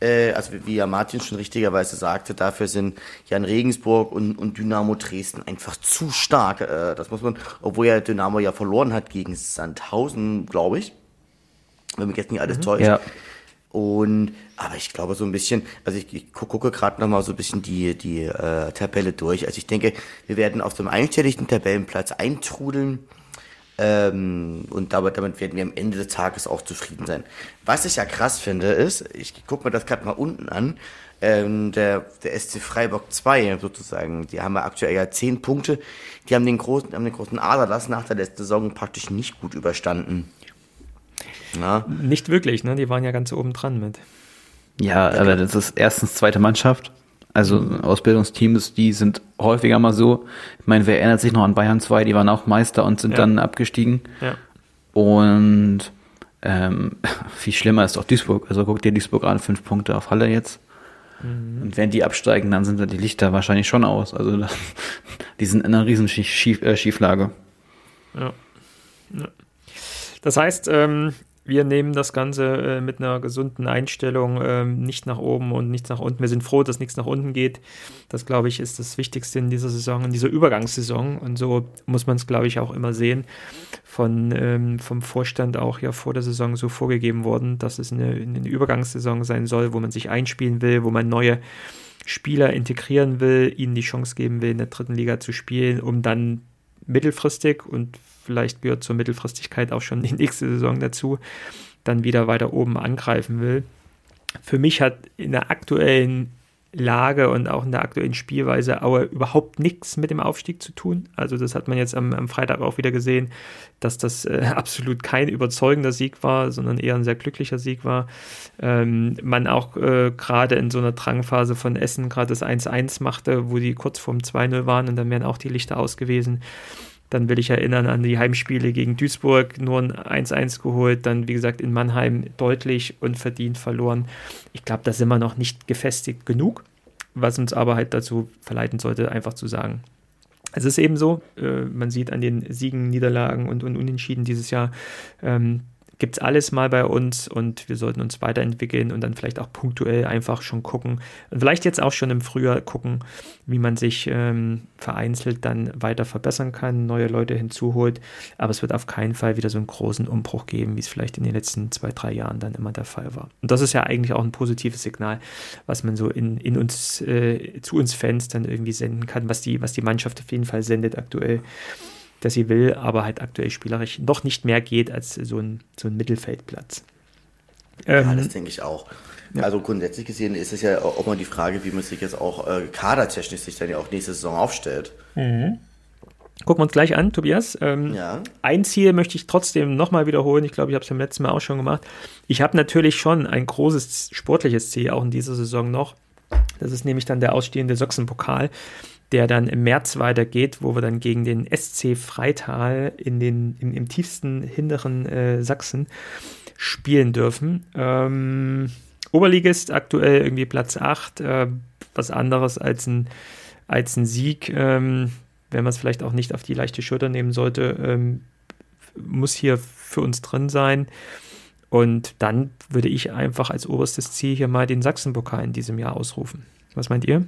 Äh, also wie ja Martin schon richtigerweise sagte, dafür sind Jan Regensburg und, und Dynamo Dresden einfach zu stark. Äh, das muss man, obwohl ja Dynamo ja verloren hat gegen Sandhausen, glaube ich. Wenn mich jetzt nicht alles mhm. täuscht. Ja. Und aber ich glaube so ein bisschen, also ich, ich gucke gerade noch mal so ein bisschen die die äh, Tabelle durch. Also ich denke, wir werden auf dem einstelligen Tabellenplatz eintrudeln. Ähm, und damit, damit werden wir am Ende des Tages auch zufrieden sein. Was ich ja krass finde, ist, ich gucke mir das gerade mal unten an, ähm, der, der SC Freiburg 2 sozusagen, die haben ja aktuell ja 10 Punkte, die haben den großen, haben den großen Aderlass nach der letzten Saison praktisch nicht gut überstanden. Na? Nicht wirklich, ne? Die waren ja ganz oben dran mit. Ja, aber das ist erstens zweite Mannschaft also Ausbildungsteams, die sind häufiger mal so. Ich meine, wer erinnert sich noch an Bayern 2, die waren auch Meister und sind ja. dann abgestiegen. Ja. Und ähm, viel schlimmer ist auch Duisburg. Also guck dir Duisburg an, fünf Punkte auf Halle jetzt. Mhm. Und wenn die absteigen, dann sind da die Lichter wahrscheinlich schon aus. Also die sind in einer riesen Schief, äh, Schieflage. Ja. ja. Das heißt, ähm, wir nehmen das Ganze äh, mit einer gesunden Einstellung äh, nicht nach oben und nichts nach unten. Wir sind froh, dass nichts nach unten geht. Das, glaube ich, ist das Wichtigste in dieser Saison, in dieser Übergangssaison. Und so muss man es, glaube ich, auch immer sehen. Von, ähm, vom Vorstand auch ja vor der Saison so vorgegeben worden, dass es eine, eine Übergangssaison sein soll, wo man sich einspielen will, wo man neue Spieler integrieren will, ihnen die Chance geben will, in der dritten Liga zu spielen, um dann mittelfristig und vielleicht gehört zur Mittelfristigkeit auch schon die nächste Saison dazu, dann wieder weiter oben angreifen will. Für mich hat in der aktuellen Lage und auch in der aktuellen Spielweise Aue überhaupt nichts mit dem Aufstieg zu tun. Also das hat man jetzt am, am Freitag auch wieder gesehen, dass das äh, absolut kein überzeugender Sieg war, sondern eher ein sehr glücklicher Sieg war. Ähm, man auch äh, gerade in so einer Drangphase von Essen gerade das 1-1 machte, wo die kurz vorm 2-0 waren und dann wären auch die Lichter aus gewesen. Dann will ich erinnern an die Heimspiele gegen Duisburg, nur ein 1-1 geholt, dann wie gesagt in Mannheim deutlich und verdient verloren. Ich glaube, da sind wir noch nicht gefestigt genug, was uns aber halt dazu verleiten sollte, einfach zu sagen, es ist eben so, äh, man sieht an den Siegen, Niederlagen und, und Unentschieden dieses Jahr, ähm, gibt es alles mal bei uns und wir sollten uns weiterentwickeln und dann vielleicht auch punktuell einfach schon gucken und vielleicht jetzt auch schon im Frühjahr gucken, wie man sich ähm, vereinzelt dann weiter verbessern kann, neue Leute hinzuholt. Aber es wird auf keinen Fall wieder so einen großen Umbruch geben, wie es vielleicht in den letzten zwei, drei Jahren dann immer der Fall war. Und das ist ja eigentlich auch ein positives Signal, was man so in, in uns, äh, zu uns Fans dann irgendwie senden kann, was die, was die Mannschaft auf jeden Fall sendet aktuell dass sie will, aber halt aktuell spielerisch noch nicht mehr geht als so ein, so ein Mittelfeldplatz. ja, ähm, das denke ich auch. Ja. Also grundsätzlich gesehen ist es ja auch mal die Frage, wie man sich jetzt auch äh, kadertechnisch sich dann ja auch nächste Saison aufstellt. Mhm. Gucken wir uns gleich an, Tobias. Ähm, ja. Ein Ziel möchte ich trotzdem nochmal wiederholen. Ich glaube, ich habe es beim letzten Mal auch schon gemacht. Ich habe natürlich schon ein großes sportliches Ziel, auch in dieser Saison noch. Das ist nämlich dann der ausstehende Sachsen-Pokal der dann im März weitergeht, wo wir dann gegen den SC Freital in den, im, im tiefsten hinteren äh, Sachsen spielen dürfen. Ähm, Oberligist aktuell irgendwie Platz 8, äh, was anderes als ein, als ein Sieg, ähm, wenn man es vielleicht auch nicht auf die leichte Schulter nehmen sollte, ähm, muss hier für uns drin sein. Und dann würde ich einfach als oberstes Ziel hier mal den Sachsenpokal in diesem Jahr ausrufen. Was meint ihr?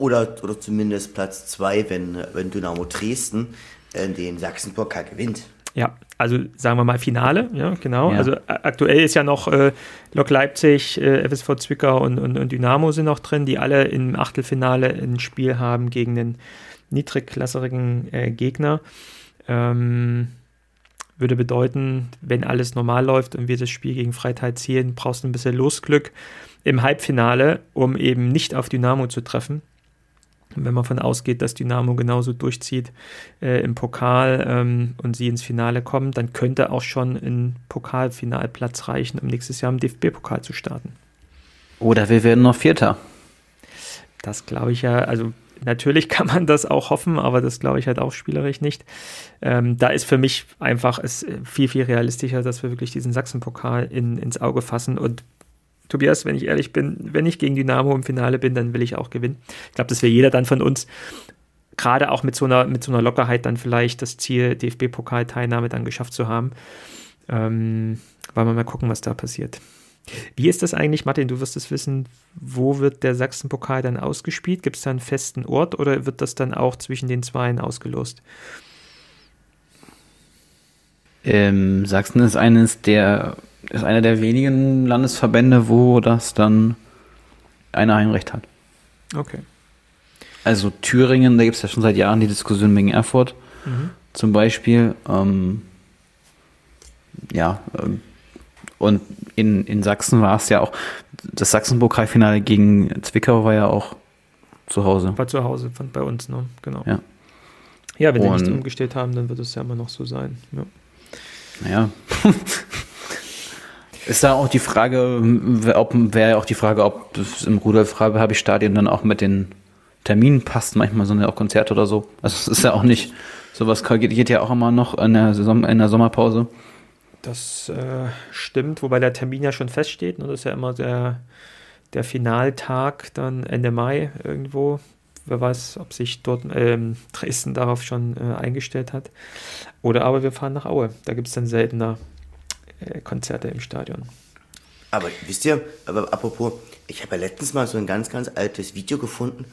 Oder, oder zumindest Platz 2, wenn, wenn Dynamo Dresden äh, den Sachsen-Pokal gewinnt. Ja, also sagen wir mal Finale, ja, genau. Ja. Also aktuell ist ja noch äh, Lok Leipzig, äh, FSV Zwickau und, und, und, Dynamo sind noch drin, die alle im Achtelfinale ein Spiel haben gegen den niedrigklassigen äh, Gegner. Ähm, würde bedeuten, wenn alles normal läuft und wir das Spiel gegen Freital zielen, brauchst du ein bisschen Losglück im Halbfinale, um eben nicht auf Dynamo zu treffen wenn man davon ausgeht, dass Dynamo genauso durchzieht äh, im Pokal ähm, und sie ins Finale kommen, dann könnte auch schon ein Pokalfinalplatz reichen, um nächstes Jahr im DFB-Pokal zu starten. Oder wir werden noch Vierter. Das glaube ich ja, also natürlich kann man das auch hoffen, aber das glaube ich halt auch spielerisch nicht. Ähm, da ist für mich einfach es viel, viel realistischer, dass wir wirklich diesen Sachsen-Pokal in, ins Auge fassen und Tobias, wenn ich ehrlich bin, wenn ich gegen Dynamo im Finale bin, dann will ich auch gewinnen. Ich glaube, das wäre jeder dann von uns, gerade auch mit so einer, mit so einer Lockerheit dann vielleicht das Ziel DFB-Pokalteilnahme dann geschafft zu haben. Ähm, wollen wir mal gucken, was da passiert. Wie ist das eigentlich, Martin? Du wirst es wissen. Wo wird der Sachsen-Pokal dann ausgespielt? Gibt es da einen festen Ort oder wird das dann auch zwischen den Zweien ausgelost? Ähm, Sachsen ist eines der ist einer der wenigen Landesverbände, wo das dann ein Heimrecht hat. Okay. Also Thüringen, da gibt es ja schon seit Jahren die Diskussion wegen Erfurt mhm. zum Beispiel. Ähm, ja, ähm, und in, in Sachsen war es ja auch, das Sachsen-Pokalfinale gegen Zwickau war ja auch zu Hause. War zu Hause, von, bei uns, ne? Genau. Ja, ja wenn sie nicht umgestellt haben, dann wird es ja immer noch so sein. Ja. Naja. Ist da auch die Frage, ob wäre auch die Frage, ob das im Rudolf-Habe-Stadion dann auch mit den Terminen passt, manchmal sind ja auch Konzerte oder so. Also es ist ja auch nicht, sowas geht, geht ja auch immer noch in der, Saison, in der Sommerpause. Das äh, stimmt, wobei der Termin ja schon feststeht. Ne? Das ist ja immer der, der Finaltag dann Ende Mai irgendwo. Wer weiß, ob sich dort ähm, Dresden darauf schon äh, eingestellt hat. Oder aber wir fahren nach Aue. Da gibt es dann seltener Konzerte im Stadion. Aber wisst ihr, aber apropos, ich habe ja letztens mal so ein ganz, ganz altes Video gefunden,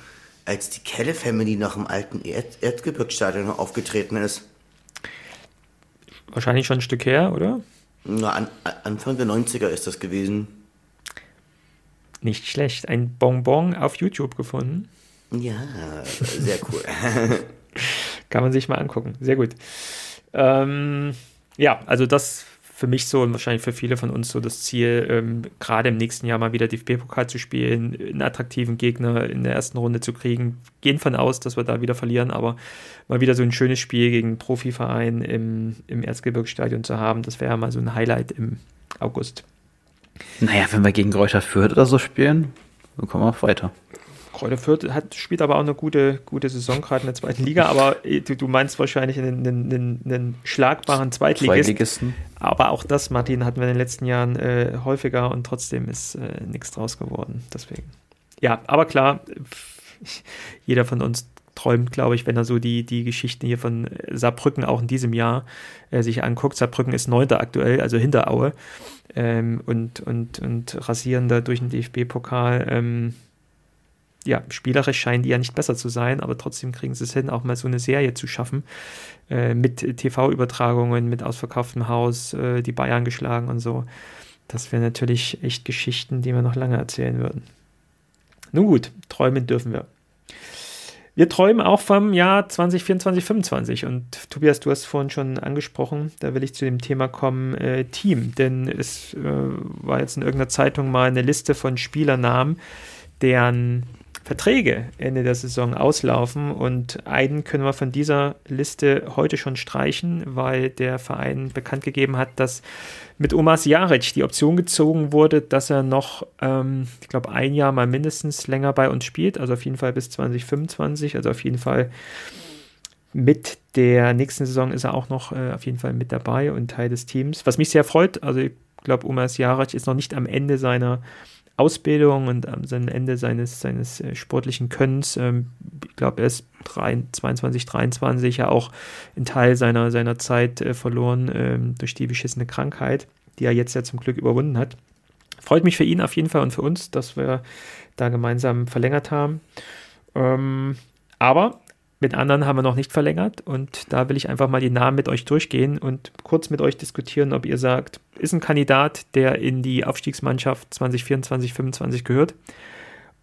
als die Kelle Family nach dem alten Erd Erzgebirgsstadion aufgetreten ist. Wahrscheinlich schon ein Stück her, oder? Na, an, Anfang der 90er ist das gewesen. Nicht schlecht. Ein Bonbon auf YouTube gefunden. Ja, sehr cool. Kann man sich mal angucken. Sehr gut. Ähm, ja, also das für mich so und wahrscheinlich für viele von uns so das Ziel, ähm, gerade im nächsten Jahr mal wieder DFB-Pokal zu spielen, einen attraktiven Gegner in der ersten Runde zu kriegen. Gehen von aus, dass wir da wieder verlieren, aber mal wieder so ein schönes Spiel gegen einen Profiverein im, im Erzgebirgsstadion zu haben, das wäre mal so ein Highlight im August. Naja, wenn wir gegen Gräuter Fürth oder so spielen, dann kommen wir auch weiter. Kräuter Fürth hat, spielt aber auch eine gute, gute Saison gerade in der zweiten Liga, aber äh, du, du meinst wahrscheinlich einen, einen, einen schlagbaren Zweitligisten. Zweitligisten. Aber auch das, Martin, hatten wir in den letzten Jahren äh, häufiger und trotzdem ist äh, nichts draus geworden. Deswegen. Ja, aber klar, jeder von uns träumt, glaube ich, wenn er so die, die Geschichten hier von Saarbrücken auch in diesem Jahr äh, sich anguckt. Saarbrücken ist Neunter aktuell, also hinter Aue ähm, und, und, und rasieren da durch den DFB-Pokal. Ähm, ja, spielerisch scheinen die ja nicht besser zu sein, aber trotzdem kriegen sie es hin, auch mal so eine Serie zu schaffen. Äh, mit TV-Übertragungen, mit ausverkauftem Haus, äh, die Bayern geschlagen und so. Das wären natürlich echt Geschichten, die wir noch lange erzählen würden. Nun gut, träumen dürfen wir. Wir träumen auch vom Jahr 2024, 2025 und Tobias, du hast vorhin schon angesprochen, da will ich zu dem Thema kommen, äh, Team, denn es äh, war jetzt in irgendeiner Zeitung mal eine Liste von Spielernamen, deren Verträge Ende der Saison auslaufen. Und einen können wir von dieser Liste heute schon streichen, weil der Verein bekannt gegeben hat, dass mit Omas Jaric die Option gezogen wurde, dass er noch, ähm, ich glaube, ein Jahr mal mindestens länger bei uns spielt, also auf jeden Fall bis 2025, also auf jeden Fall mit der nächsten Saison ist er auch noch äh, auf jeden Fall mit dabei und Teil des Teams, was mich sehr freut. Also ich glaube, Omas Jaric ist noch nicht am Ende seiner Ausbildung und am Ende seines, seines äh, sportlichen Könnens. Ähm, ich glaube, er ist 22, 23 ja auch einen Teil seiner, seiner Zeit äh, verloren ähm, durch die beschissene Krankheit, die er jetzt ja zum Glück überwunden hat. Freut mich für ihn auf jeden Fall und für uns, dass wir da gemeinsam verlängert haben. Ähm, aber mit anderen haben wir noch nicht verlängert und da will ich einfach mal die Namen mit euch durchgehen und kurz mit euch diskutieren, ob ihr sagt, ist ein Kandidat, der in die Aufstiegsmannschaft 2024, 2025 gehört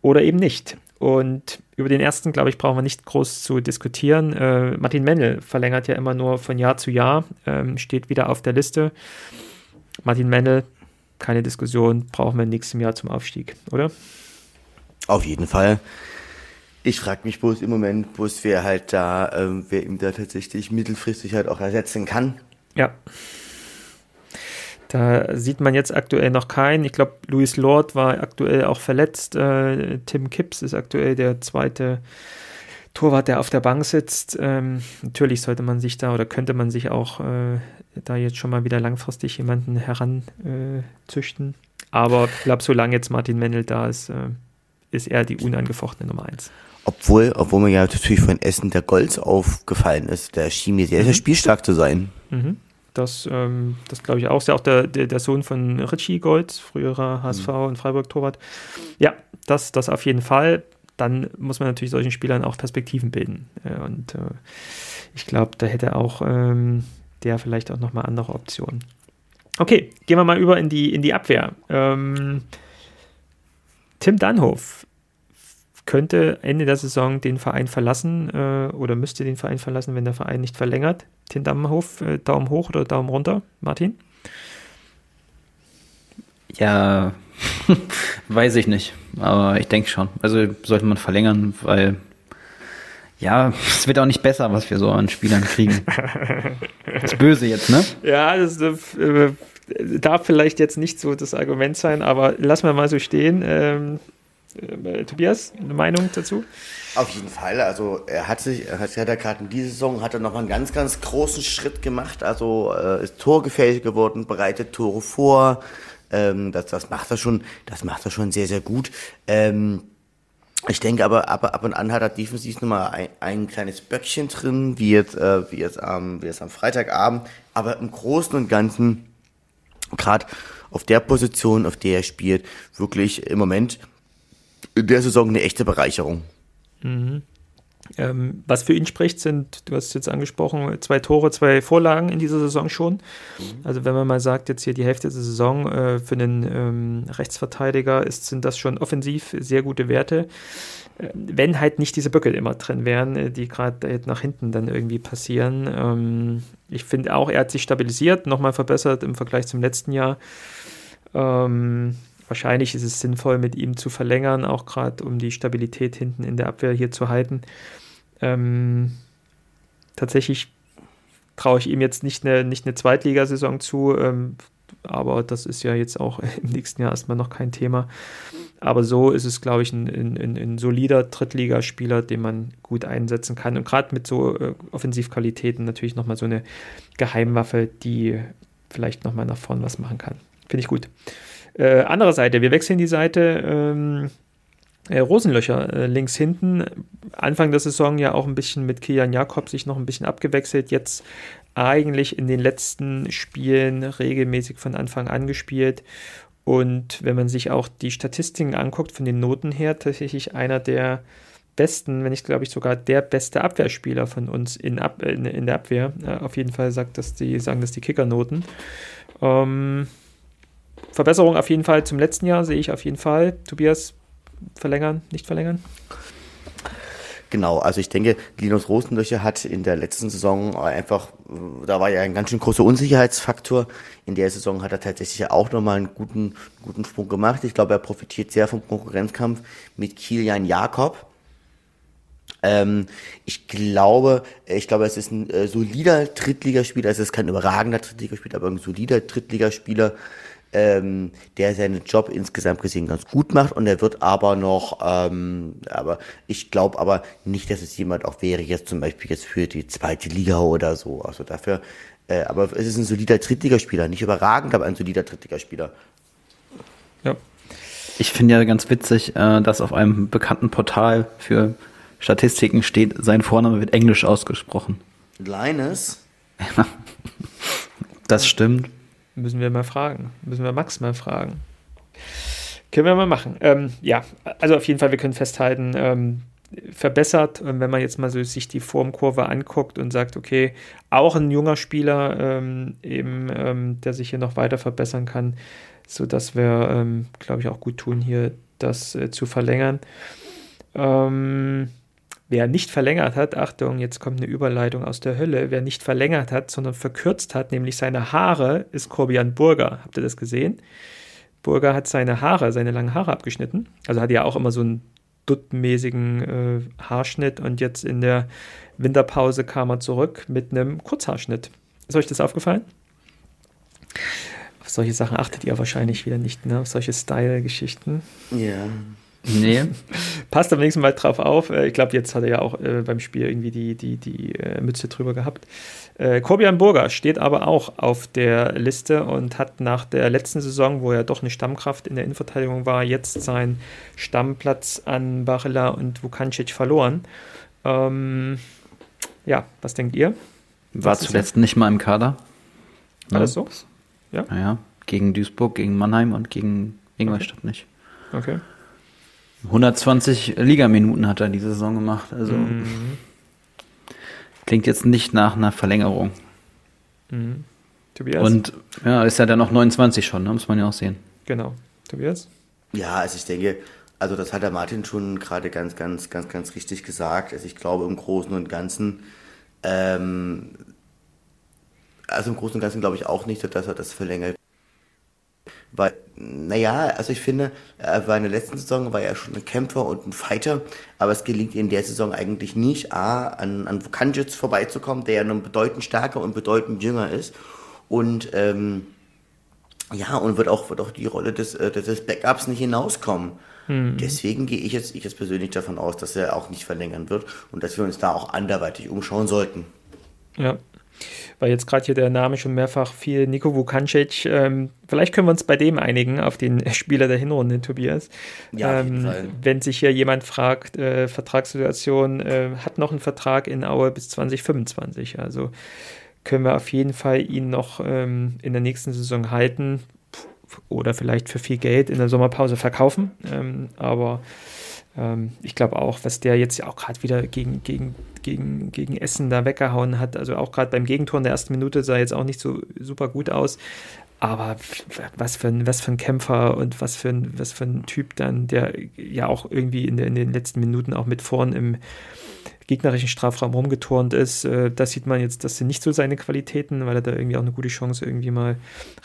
oder eben nicht. Und über den ersten, glaube ich, brauchen wir nicht groß zu diskutieren. Äh, Martin Mennel verlängert ja immer nur von Jahr zu Jahr, ähm, steht wieder auf der Liste. Martin Mennel, keine Diskussion, brauchen wir nächstes Jahr zum Aufstieg, oder? Auf jeden Fall. Ich frage mich bloß im Moment, bloß wer halt da, ähm, wer ihm da tatsächlich mittelfristig halt auch ersetzen kann. Ja. Da sieht man jetzt aktuell noch keinen. Ich glaube, Louis Lord war aktuell auch verletzt. Äh, Tim Kipps ist aktuell der zweite Torwart, der auf der Bank sitzt. Ähm, natürlich sollte man sich da oder könnte man sich auch äh, da jetzt schon mal wieder langfristig jemanden heranzüchten. Äh, Aber ich glaube, solange jetzt Martin Mendel da ist, äh, ist er die unangefochtene Nummer eins. Obwohl, obwohl mir ja natürlich von Essen der Golds aufgefallen ist, der schien mir sehr, sehr mhm. spielstark zu sein. Mhm. Das, ähm, das glaube ich auch. Ist ja auch der, der, der, Sohn von Richie Golds, früherer HSV mhm. und Freiburg-Torwart. Ja, das, das auf jeden Fall. Dann muss man natürlich solchen Spielern auch Perspektiven bilden. Und äh, ich glaube, da hätte auch ähm, der vielleicht auch nochmal andere Optionen. Okay, gehen wir mal über in die, in die Abwehr. Ähm, Tim Danhof könnte Ende der Saison den Verein verlassen äh, oder müsste den Verein verlassen, wenn der Verein nicht verlängert. Tim Dammenhof, äh, Daumen hoch oder Daumen runter, Martin? Ja, weiß ich nicht, aber ich denke schon. Also sollte man verlängern, weil ja, es wird auch nicht besser, was wir so an Spielern kriegen. das ist böse jetzt, ne? Ja, das äh, darf vielleicht jetzt nicht so das Argument sein, aber lassen wir mal so stehen. Ähm, äh, Tobias, eine Meinung dazu? Auf jeden Fall. Also er hat sich, er hat ja gerade in dieser Saison hat er noch mal einen ganz, ganz großen Schritt gemacht. Also äh, ist torgefähig geworden, bereitet Tore vor. Ähm, das, das macht er schon, das macht er schon sehr, sehr gut. Ähm, ich denke aber, ab, ab und an hat er defensiv nochmal ein, ein kleines Böckchen drin, wie jetzt, äh, wie jetzt am, wie jetzt am Freitagabend. Aber im Großen und Ganzen, gerade auf der Position, auf der er spielt, wirklich im Moment in der Saison eine echte Bereicherung. Mhm. Ähm, was für ihn spricht, sind, du hast es jetzt angesprochen, zwei Tore, zwei Vorlagen in dieser Saison schon. Mhm. Also wenn man mal sagt, jetzt hier die Hälfte der Saison äh, für einen ähm, Rechtsverteidiger ist, sind das schon offensiv sehr gute Werte. Äh, wenn halt nicht diese Böckel immer drin wären, äh, die gerade nach hinten dann irgendwie passieren. Ähm, ich finde auch, er hat sich stabilisiert, nochmal verbessert im Vergleich zum letzten Jahr. Ähm, wahrscheinlich ist es sinnvoll, mit ihm zu verlängern, auch gerade um die Stabilität hinten in der Abwehr hier zu halten. Ähm, tatsächlich traue ich ihm jetzt nicht eine, nicht eine Zweitligasaison zu, ähm, aber das ist ja jetzt auch im nächsten Jahr erstmal noch kein Thema. Aber so ist es, glaube ich, ein, ein, ein solider Drittligaspieler, den man gut einsetzen kann. Und gerade mit so äh, Offensivqualitäten natürlich nochmal so eine Geheimwaffe, die vielleicht nochmal nach vorn was machen kann. Finde ich gut. Äh, andere Seite, wir wechseln die Seite. Ähm, äh, Rosenlöcher äh, links hinten. Anfang der Saison ja auch ein bisschen mit Kilian Jakob sich noch ein bisschen abgewechselt. Jetzt eigentlich in den letzten Spielen regelmäßig von Anfang an gespielt. Und wenn man sich auch die Statistiken anguckt, von den Noten her, tatsächlich einer der besten, wenn nicht, glaube ich, sogar der beste Abwehrspieler von uns in, Ab in, in der Abwehr. Äh, auf jeden Fall sagt das die, sagen das die Kickernoten. Ähm, Verbesserung auf jeden Fall zum letzten Jahr sehe ich auf jeden Fall. Tobias, verlängern, nicht verlängern? Genau, also ich denke, Linus Rosenlöcher hat in der letzten Saison einfach, da war ja ein ganz schön großer Unsicherheitsfaktor. In der Saison hat er tatsächlich auch nochmal einen guten, guten Sprung gemacht. Ich glaube, er profitiert sehr vom Konkurrenzkampf mit Kilian Jakob. Ähm, ich glaube, ich glaube, es ist ein äh, solider Drittligaspieler. Es ist kein überragender Drittligaspieler, aber ein solider Drittligaspieler, ähm, der seinen Job insgesamt gesehen ganz gut macht und er wird aber noch, ähm, aber ich glaube aber nicht, dass es jemand auch wäre, jetzt zum Beispiel jetzt für die zweite Liga oder so. Also dafür, äh, aber es ist ein solider Drittligaspieler, nicht überragend, aber ein solider Drittligaspieler. Ja. Ich finde ja ganz witzig, äh, dass auf einem bekannten Portal für Statistiken steht, sein Vorname wird englisch ausgesprochen. Linus? das stimmt. Müssen wir mal fragen. Müssen wir Max mal fragen. Können wir mal machen. Ähm, ja, also auf jeden Fall, wir können festhalten, ähm, verbessert. Wenn man jetzt mal so sich die Formkurve anguckt und sagt, okay, auch ein junger Spieler, ähm, eben, ähm, der sich hier noch weiter verbessern kann, sodass wir, ähm, glaube ich, auch gut tun, hier das äh, zu verlängern. Ähm, Wer nicht verlängert hat, Achtung, jetzt kommt eine Überleitung aus der Hölle, wer nicht verlängert hat, sondern verkürzt hat, nämlich seine Haare, ist Corbian Burger. Habt ihr das gesehen? Burger hat seine Haare, seine langen Haare abgeschnitten. Also hat ja auch immer so einen duttmäßigen äh, Haarschnitt und jetzt in der Winterpause kam er zurück mit einem Kurzhaarschnitt. Ist euch das aufgefallen? Auf solche Sachen achtet ihr wahrscheinlich wieder nicht, ne? Auf solche Style-Geschichten. Ja. Nee. Passt am nächsten Mal drauf auf. Äh, ich glaube, jetzt hat er ja auch äh, beim Spiel irgendwie die, die, die äh, Mütze drüber gehabt. Äh, Burger steht aber auch auf der Liste und hat nach der letzten Saison, wo er doch eine Stammkraft in der Innenverteidigung war, jetzt seinen Stammplatz an Barilla und Vukancic verloren. Ähm, ja, was denkt ihr? War was zuletzt nicht mal im Kader. War das so? Ja. Naja, gegen Duisburg, gegen Mannheim und gegen Ingolstadt okay. nicht. Okay. 120 Ligaminuten hat er diese Saison gemacht. Also mhm. klingt jetzt nicht nach einer Verlängerung. Mhm. Tobias? Und ja, ist ja dann noch 29 schon, ne? muss man ja auch sehen. Genau. Tobias? Ja, also ich denke, also das hat der Martin schon gerade ganz, ganz, ganz, ganz richtig gesagt. Also ich glaube im Großen und Ganzen, ähm, also im Großen und Ganzen glaube ich auch nicht, dass er das verlängert. Weil, naja, also ich finde, er war in der letzten Saison war er schon ein Kämpfer und ein Fighter, aber es gelingt in der Saison eigentlich nicht, A, an, an Vukancic vorbeizukommen, der ja nun bedeutend stärker und bedeutend jünger ist. Und ähm, ja, und wird auch, wird auch die Rolle des, äh, des Backups nicht hinauskommen. Hm. Deswegen gehe ich jetzt, ich jetzt persönlich davon aus, dass er auch nicht verlängern wird und dass wir uns da auch anderweitig umschauen sollten. Ja, weil jetzt gerade hier der Name schon mehrfach fiel, Nico Vukancic. Ähm, vielleicht können wir uns bei dem einigen, auf den Spieler der Hinrunde, Tobias. Ja, ähm, wenn sich hier jemand fragt, äh, Vertragssituation, äh, hat noch einen Vertrag in Aue bis 2025. Also können wir auf jeden Fall ihn noch ähm, in der nächsten Saison halten oder vielleicht für viel Geld in der Sommerpause verkaufen. Ähm, aber ähm, ich glaube auch, was der jetzt ja auch gerade wieder gegen, gegen, gegen, gegen Essen da weggehauen hat, also auch gerade beim Gegentor in der ersten Minute sah jetzt auch nicht so super gut aus. Aber was für ein, was für ein Kämpfer und was für ein, was für ein Typ dann, der ja auch irgendwie in, der, in den letzten Minuten auch mit vorn im, gegnerischen Strafraum rumgeturnt ist. Äh, da sieht man jetzt, das sind nicht so seine Qualitäten, weil er da irgendwie auch eine gute Chance irgendwie mal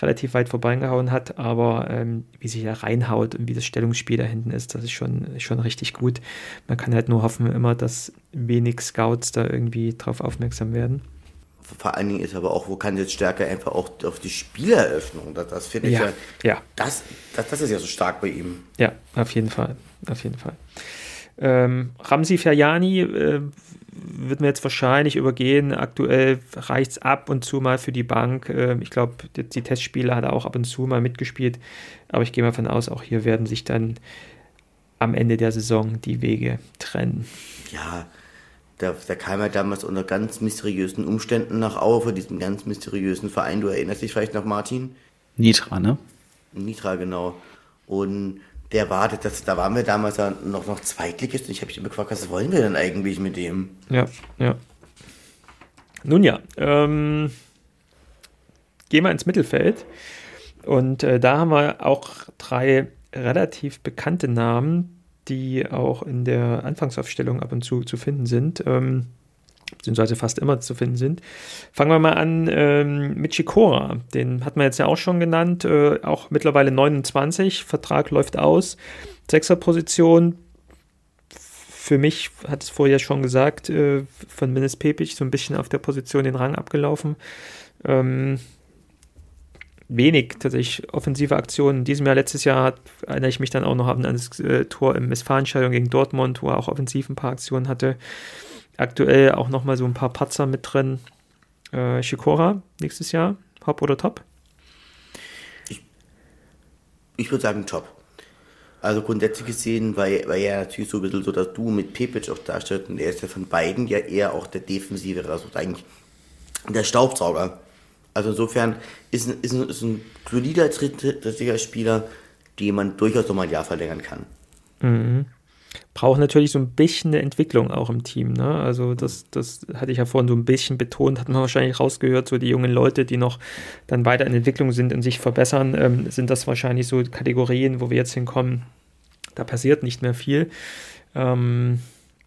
relativ weit vorbeigehauen hat. Aber ähm, wie sich er reinhaut und wie das Stellungsspiel da hinten ist, das ist schon, schon richtig gut. Man kann halt nur hoffen immer, dass wenig Scouts da irgendwie drauf aufmerksam werden vor allen Dingen ist aber auch, wo kann jetzt stärker einfach auch auf die Spieleröffnung. Das, das finde ich ja, ja, ja. Das, das, das ist ja so stark bei ihm. Ja, auf jeden Fall. Auf jeden Fall. Ähm, Ramsi Ferjani äh, wird mir jetzt wahrscheinlich übergehen. Aktuell reicht es ab und zu mal für die Bank. Äh, ich glaube, die, die, Testspiele hat er auch ab und zu mal mitgespielt. Aber ich gehe mal von aus, auch hier werden sich dann am Ende der Saison die Wege trennen. Ja, der, der kam ja damals unter ganz mysteriösen Umständen nach Aue für diesen ganz mysteriösen Verein. Du erinnerst dich vielleicht noch, Martin? Nitra, ne? Nitra, genau. Und der war, das, da waren wir damals ja noch, noch Zweitligist und ich habe mich immer gefragt, was wollen wir denn eigentlich mit dem? Ja, ja. Nun ja, ähm, gehen wir ins Mittelfeld. Und äh, da haben wir auch drei relativ bekannte Namen, die auch in der Anfangsaufstellung ab und zu zu finden sind, ähm, beziehungsweise fast immer zu finden sind. Fangen wir mal an ähm, mit Chikora. Den hat man jetzt ja auch schon genannt, äh, auch mittlerweile 29, Vertrag läuft aus. Sechserposition, für mich, hat es vorher schon gesagt, äh, von Minis Pepic so ein bisschen auf der Position den Rang abgelaufen. Ähm, wenig tatsächlich offensive Aktionen. In diesem Jahr, letztes Jahr hat, erinnere ich mich dann auch noch an das äh, Tor im Westfalenstadion gegen Dortmund, wo er auch offensiv ein paar Aktionen hatte. Aktuell auch nochmal so ein paar Patzer mit drin. Äh, Shikora nächstes Jahr, Hop oder Top? Ich, ich würde sagen Top. Also grundsätzlich gesehen, weil, weil er natürlich so ein bisschen so, dass du mit Pepic auch darstellst und er ist ja von beiden ja eher auch der Defensive, also eigentlich der Staubsauger. Also insofern ist ein, ist ein, ist ein solider dritter Spieler, den man durchaus nochmal ein Jahr verlängern kann. Mhm. Braucht natürlich so ein bisschen eine Entwicklung auch im Team. Ne? Also das, das hatte ich ja vorhin so ein bisschen betont, hat man wahrscheinlich rausgehört, so die jungen Leute, die noch dann weiter in Entwicklung sind und sich verbessern, ähm, sind das wahrscheinlich so Kategorien, wo wir jetzt hinkommen. Da passiert nicht mehr viel. Ähm,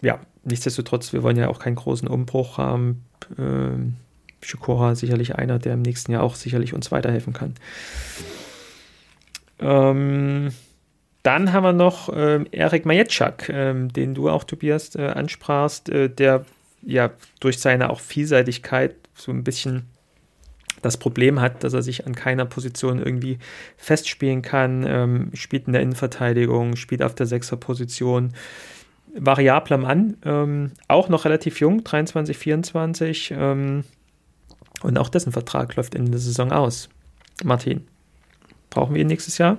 ja, nichtsdestotrotz, wir wollen ja auch keinen großen Umbruch haben. Ähm, Shikora sicherlich einer, der im nächsten Jahr auch sicherlich uns weiterhelfen kann. Ähm, dann haben wir noch ähm, Erik Majetschak, ähm, den du auch, Tobias, äh, ansprachst, äh, der ja durch seine auch Vielseitigkeit so ein bisschen das Problem hat, dass er sich an keiner Position irgendwie festspielen kann, ähm, spielt in der Innenverteidigung, spielt auf der Sechserposition, variabler Mann, ähm, auch noch relativ jung, 23, 24, ähm, und auch dessen Vertrag läuft in der Saison aus. Martin, brauchen wir ihn nächstes Jahr?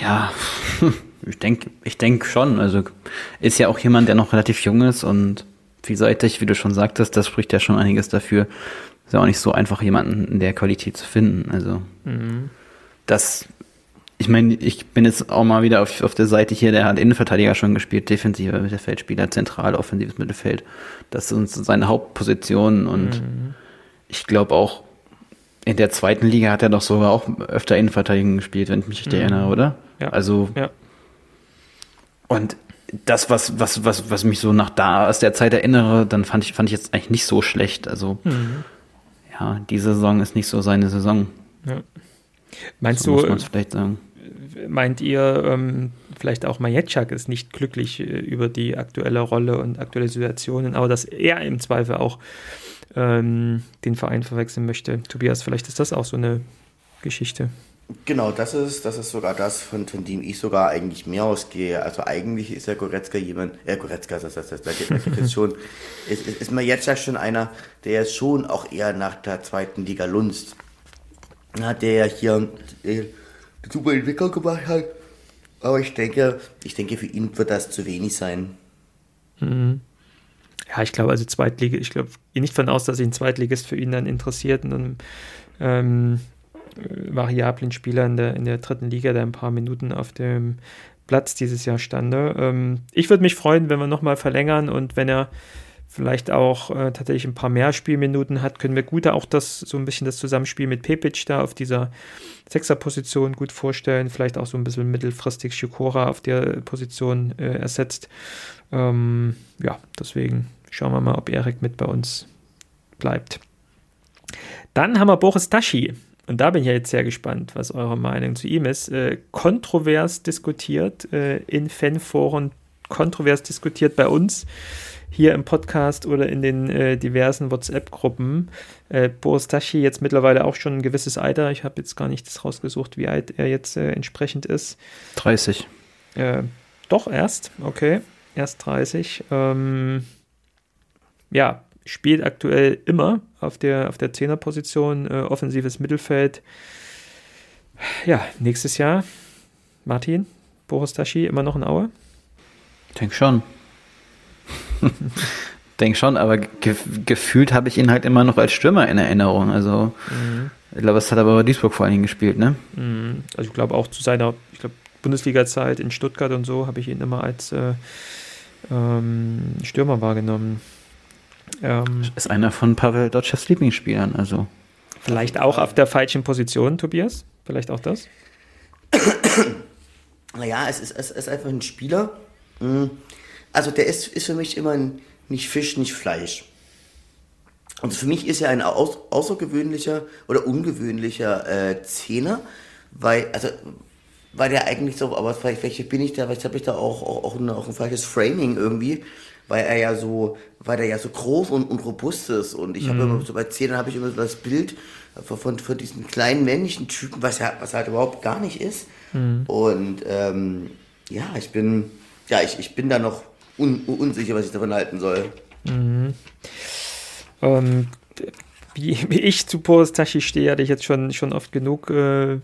Ja, ich denke ich denk schon. Also ist ja auch jemand, der noch relativ jung ist und vielseitig, wie du schon sagtest, das spricht ja schon einiges dafür. Ist ja auch nicht so einfach, jemanden in der Qualität zu finden. Also mhm. das ich meine, ich bin jetzt auch mal wieder auf, auf der Seite hier, der hat Innenverteidiger schon gespielt, defensiver Mittelfeldspieler, zentral offensives Mittelfeld. Das sind seine Hauptpositionen und mhm. ich glaube auch, in der zweiten Liga hat er doch sogar auch öfter Innenverteidigung gespielt, wenn ich mich richtig mhm. erinnere, oder? Ja. Also. Ja. Und das, was, was, was, was mich so nach da aus der Zeit erinnere, dann fand ich, fand ich jetzt eigentlich nicht so schlecht. Also, mhm. ja, diese Saison ist nicht so seine Saison. Ja. Meinst so du, muss vielleicht sagen. meint ihr, ähm, vielleicht auch Majetschak ist nicht glücklich äh, über die aktuelle Rolle und aktuelle Situationen, aber dass er im Zweifel auch ähm, den Verein verwechseln möchte? Tobias, vielleicht ist das auch so eine Geschichte. Genau, das ist, das ist sogar das, von, von dem ich sogar eigentlich mehr ausgehe. Also eigentlich ist der Goretzka jemand, äh, Goretzka, das heißt, das, das, das, das schon, ist, ist, ist Majetschak schon einer, der ist schon auch eher nach der zweiten Liga lunzt hat der ja hier äh, super Entwicklung gemacht hat. Aber ich denke, ich denke, für ihn wird das zu wenig sein. Mhm. Ja, ich glaube, also Zweitliga, ich glaube nicht von aus, dass sich ein Zweitligist für ihn dann interessiert, einen ähm, variablen Spieler in der, in der dritten Liga, der ein paar Minuten auf dem Platz dieses Jahr stande. Ähm, ich würde mich freuen, wenn wir nochmal verlängern und wenn er vielleicht auch äh, tatsächlich ein paar mehr Spielminuten hat, können wir gut auch das so ein bisschen das Zusammenspiel mit Pepic da auf dieser Sechserposition gut vorstellen. Vielleicht auch so ein bisschen mittelfristig Shikora auf der Position äh, ersetzt. Ähm, ja, deswegen schauen wir mal, ob Erik mit bei uns bleibt. Dann haben wir Boris Taschi. Und da bin ich ja jetzt sehr gespannt, was eure Meinung zu ihm ist. Äh, kontrovers diskutiert äh, in Fanforen, kontrovers diskutiert bei uns hier im Podcast oder in den äh, diversen WhatsApp-Gruppen. Äh, Boris Taschi jetzt mittlerweile auch schon ein gewisses Alter. Ich habe jetzt gar nichts rausgesucht, wie alt er jetzt äh, entsprechend ist. 30. Äh, doch, erst. Okay, erst 30. Ähm, ja, spielt aktuell immer auf der, auf der Zehnerposition, äh, offensives Mittelfeld. Ja, nächstes Jahr, Martin, Boris Taschi, immer noch in Aue? Denk schon. Denk schon, aber ge gefühlt habe ich ihn halt immer noch als Stürmer in Erinnerung. Also, mhm. ich glaube, es hat aber bei Duisburg vor allen Dingen gespielt, ne? Mhm. Also, ich glaube auch zu seiner ich glaube, Bundesliga-Zeit in Stuttgart und so habe ich ihn immer als äh, ähm, Stürmer wahrgenommen. Ähm, ist einer von Pavel Dotschers Lieblingsspielern, also. Vielleicht auch auf der falschen Position, Tobias? Vielleicht auch das? Naja, es ist, es ist einfach ein Spieler. Hm. Also der ist, ist für mich immer ein, nicht Fisch, nicht Fleisch. Und für mich ist er ein aus, außergewöhnlicher oder ungewöhnlicher äh, Zehner, weil, also, weil der eigentlich so, aber vielleicht, vielleicht bin ich da, vielleicht habe ich da auch, auch, auch, ein, auch ein falsches Framing irgendwie, weil er ja so, weil er ja so groß und, und robust ist. Und ich mhm. habe immer so bei Zehnern habe ich immer so das Bild von, von, diesen kleinen männlichen Typen, was er, was halt überhaupt gar nicht ist. Mhm. Und ähm, ja, ich bin, ja, ich, ich bin da noch un, unsicher, was ich davon halten soll. Mhm. Ähm, wie, wie, ich zu Boris Tashi stehe, hatte ich jetzt schon, schon oft genug äh,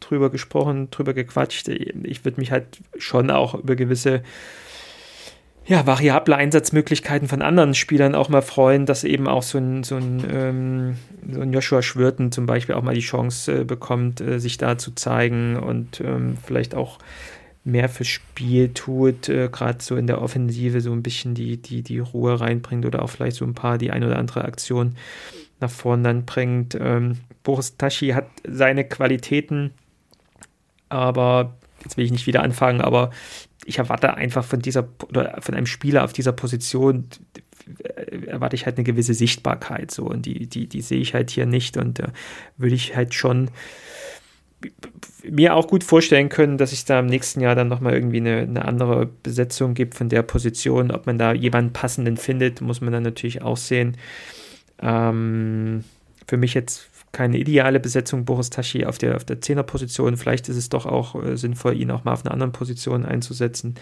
drüber gesprochen, drüber gequatscht. Ich würde mich halt schon auch über gewisse ja, variable Einsatzmöglichkeiten von anderen Spielern auch mal freuen, dass eben auch so ein, so ein, ähm, so ein Joshua Schwirten zum Beispiel auch mal die Chance äh, bekommt, äh, sich da zu zeigen und ähm, vielleicht auch mehr fürs Spiel tut, äh, gerade so in der Offensive so ein bisschen die, die, die Ruhe reinbringt oder auch vielleicht so ein paar die ein oder andere Aktion nach vorn dann bringt. Ähm, Boris Taschi hat seine Qualitäten, aber jetzt will ich nicht wieder anfangen, aber ich erwarte einfach von dieser oder von einem Spieler auf dieser Position äh, erwarte ich halt eine gewisse Sichtbarkeit so und die die die sehe ich halt hier nicht und äh, würde ich halt schon mir auch gut vorstellen können, dass es da im nächsten Jahr dann nochmal irgendwie eine, eine andere Besetzung gibt von der Position. Ob man da jemanden passenden findet, muss man dann natürlich auch sehen. Ähm, für mich jetzt keine ideale Besetzung Boris Taschi auf der, auf der Zehnerposition. Vielleicht ist es doch auch äh, sinnvoll, ihn auch mal auf einer anderen Position einzusetzen.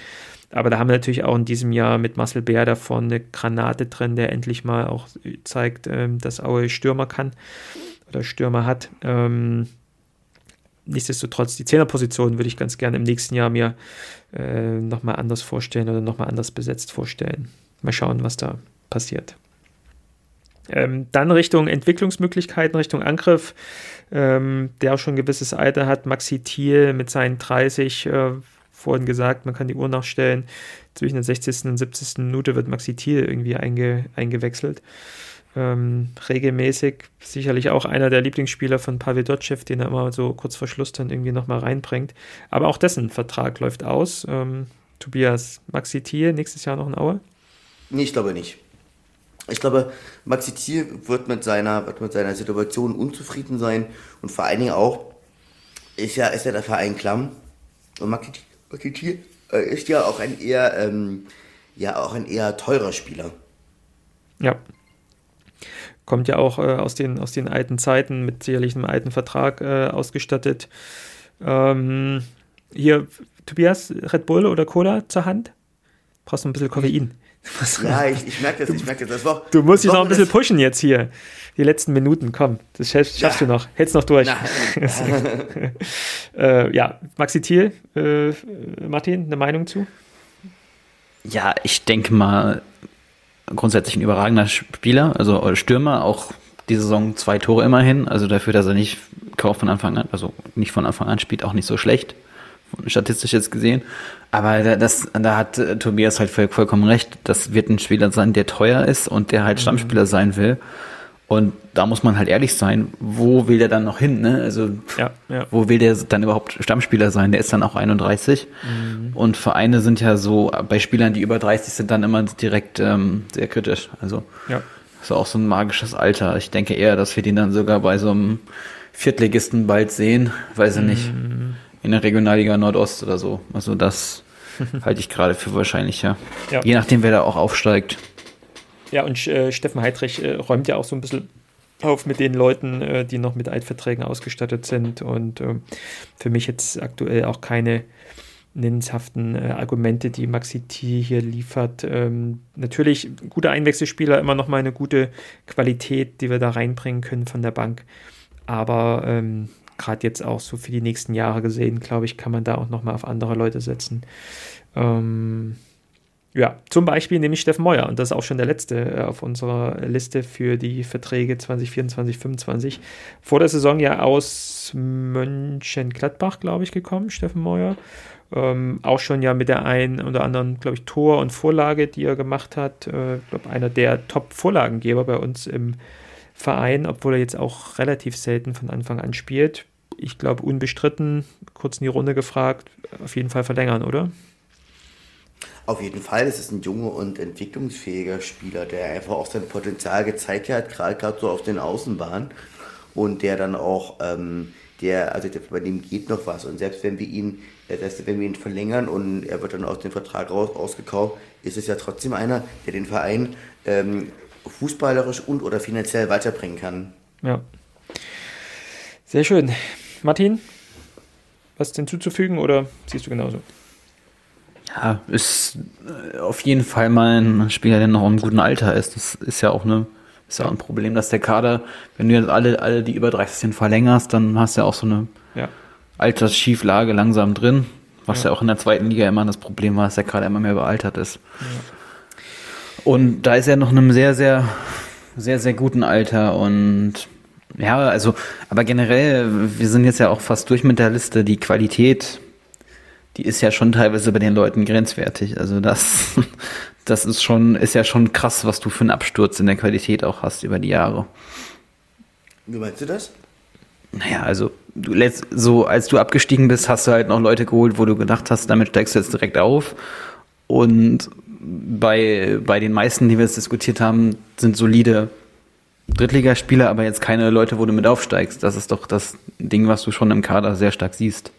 Aber da haben wir natürlich auch in diesem Jahr mit Marcel Bär da vorne eine Granate drin, der endlich mal auch zeigt, ähm, dass Aue Stürmer kann oder Stürmer hat. Ähm, nichtsdestotrotz, die Zehnerposition würde ich ganz gerne im nächsten Jahr mir äh, nochmal anders vorstellen oder nochmal anders besetzt vorstellen. Mal schauen, was da passiert. Ähm, dann Richtung Entwicklungsmöglichkeiten, Richtung Angriff, ähm, der auch schon ein gewisses Alter hat. Maxi Thiel mit seinen 30, äh, vorhin gesagt, man kann die Uhr nachstellen. Zwischen der 60. und 70. Minute wird Maxi Thiel irgendwie einge, eingewechselt. Ähm, regelmäßig, sicherlich auch einer der Lieblingsspieler von Pavel Dotschew, den er immer so kurz vor Schluss dann irgendwie nochmal reinbringt. Aber auch dessen Vertrag läuft aus. Ähm, Tobias, Maxi Thiel, nächstes Jahr noch in Aue? Nee, ich glaube nicht. Ich glaube, Maxi Thiel wird mit seiner, wird mit seiner Situation unzufrieden sein und vor allen Dingen auch ist ja, ist ja der Verein klamm. Und Maxi, Maxi Thiel äh, ist ja auch ein eher, ähm, ja, auch ein eher teurer Spieler. Ja. Kommt ja auch äh, aus, den, aus den alten Zeiten mit sicherlich einem alten Vertrag äh, ausgestattet. Ähm, hier, Tobias, Red Bull oder Cola zur Hand? Brauchst du ein bisschen Koffein? Ja, ich, ich merke das, ich merke das. das war, du musst dich noch ein bisschen pushen jetzt hier. Die letzten Minuten, komm, das schaffst, schaffst ja. du noch. Hältst noch durch. äh, ja, Maxi Thiel, äh, Martin, eine Meinung zu? Ja, ich denke mal, grundsätzlich ein überragender Spieler, also Stürmer, auch die Saison zwei Tore immerhin, also dafür, dass er nicht kaum von Anfang an, also nicht von Anfang an spielt, auch nicht so schlecht statistisch jetzt gesehen. Aber das, da hat äh, Tobias halt voll, vollkommen recht. Das wird ein Spieler sein, der teuer ist und der halt mhm. Stammspieler sein will. Und da muss man halt ehrlich sein, wo will der dann noch hin? Ne? Also ja, ja. wo will der dann überhaupt Stammspieler sein? Der ist dann auch 31. Mhm. Und Vereine sind ja so, bei Spielern, die über 30 sind, dann immer direkt ähm, sehr kritisch. Also ja. ist auch so ein magisches Alter. Ich denke eher, dass wir den dann sogar bei so einem Viertligisten bald sehen. Weiß ich mhm. nicht in der Regionalliga Nordost oder so. Also das halte ich gerade für wahrscheinlicher. Ja. Je nachdem, wer da auch aufsteigt. Ja, und äh, Steffen Heidrich äh, räumt ja auch so ein bisschen auf mit den Leuten, äh, die noch mit Altverträgen ausgestattet sind. Und ähm, für mich jetzt aktuell auch keine nennenshaften äh, Argumente, die Maxi T hier liefert. Ähm, natürlich guter Einwechselspieler, immer noch mal eine gute Qualität, die wir da reinbringen können von der Bank. Aber ähm, gerade jetzt auch so für die nächsten Jahre gesehen, glaube ich, kann man da auch noch mal auf andere Leute setzen. Ähm, ja, zum Beispiel nehme ich Steffen Meuer und das ist auch schon der letzte äh, auf unserer Liste für die Verträge 2024, 2025. Vor der Saison ja aus Mönchengladbach, glaube ich, gekommen, Steffen Meuer. Ähm, auch schon ja mit der einen oder anderen, glaube ich, Tor und Vorlage, die er gemacht hat. Äh, ich glaube, einer der Top-Vorlagengeber bei uns im Verein, obwohl er jetzt auch relativ selten von Anfang an spielt. Ich glaube, unbestritten, kurz in die Runde gefragt, auf jeden Fall verlängern, oder? Auf jeden Fall, es ist ein junger und entwicklungsfähiger Spieler, der einfach auch sein Potenzial gezeigt hat, gerade so auf den Außenbahnen und der dann auch, ähm, der, also der, bei dem geht noch was und selbst wenn wir ihn, äh, das wenn wir ihn verlängern und er wird dann aus dem Vertrag raus, ausgekauft, ist es ja trotzdem einer, der den Verein ähm, fußballerisch und oder finanziell weiterbringen kann. Ja. Sehr schön. Martin, was hinzuzufügen oder siehst du genauso? Ja, ist äh, auf jeden Fall mal ein Spieler, der noch im guten Alter ist. Das ist ja auch eine, ist ja auch ein Problem, dass der Kader, wenn du jetzt alle, alle die über 30 sind, verlängerst, dann hast du ja auch so eine ja. Altersschieflage langsam drin. Was ja. ja. auch in der zweiten Liga immer das Problem war, dass der Kader immer mehr überaltert ist. Ja. Und da ist er noch in einem sehr, sehr, sehr, sehr guten Alter und ja, also, aber generell, wir sind jetzt ja auch fast durch mit der Liste. Die Qualität die ist ja schon teilweise bei den Leuten grenzwertig. Also das, das ist schon, ist ja schon krass, was du für einen Absturz in der Qualität auch hast über die Jahre. Wie meinst du das? Naja, also du letzt, so als du abgestiegen bist, hast du halt noch Leute geholt, wo du gedacht hast, damit steigst du jetzt direkt auf. Und bei, bei den meisten, die wir jetzt diskutiert haben, sind solide Drittligaspieler, aber jetzt keine Leute, wo du mit aufsteigst. Das ist doch das Ding, was du schon im Kader sehr stark siehst.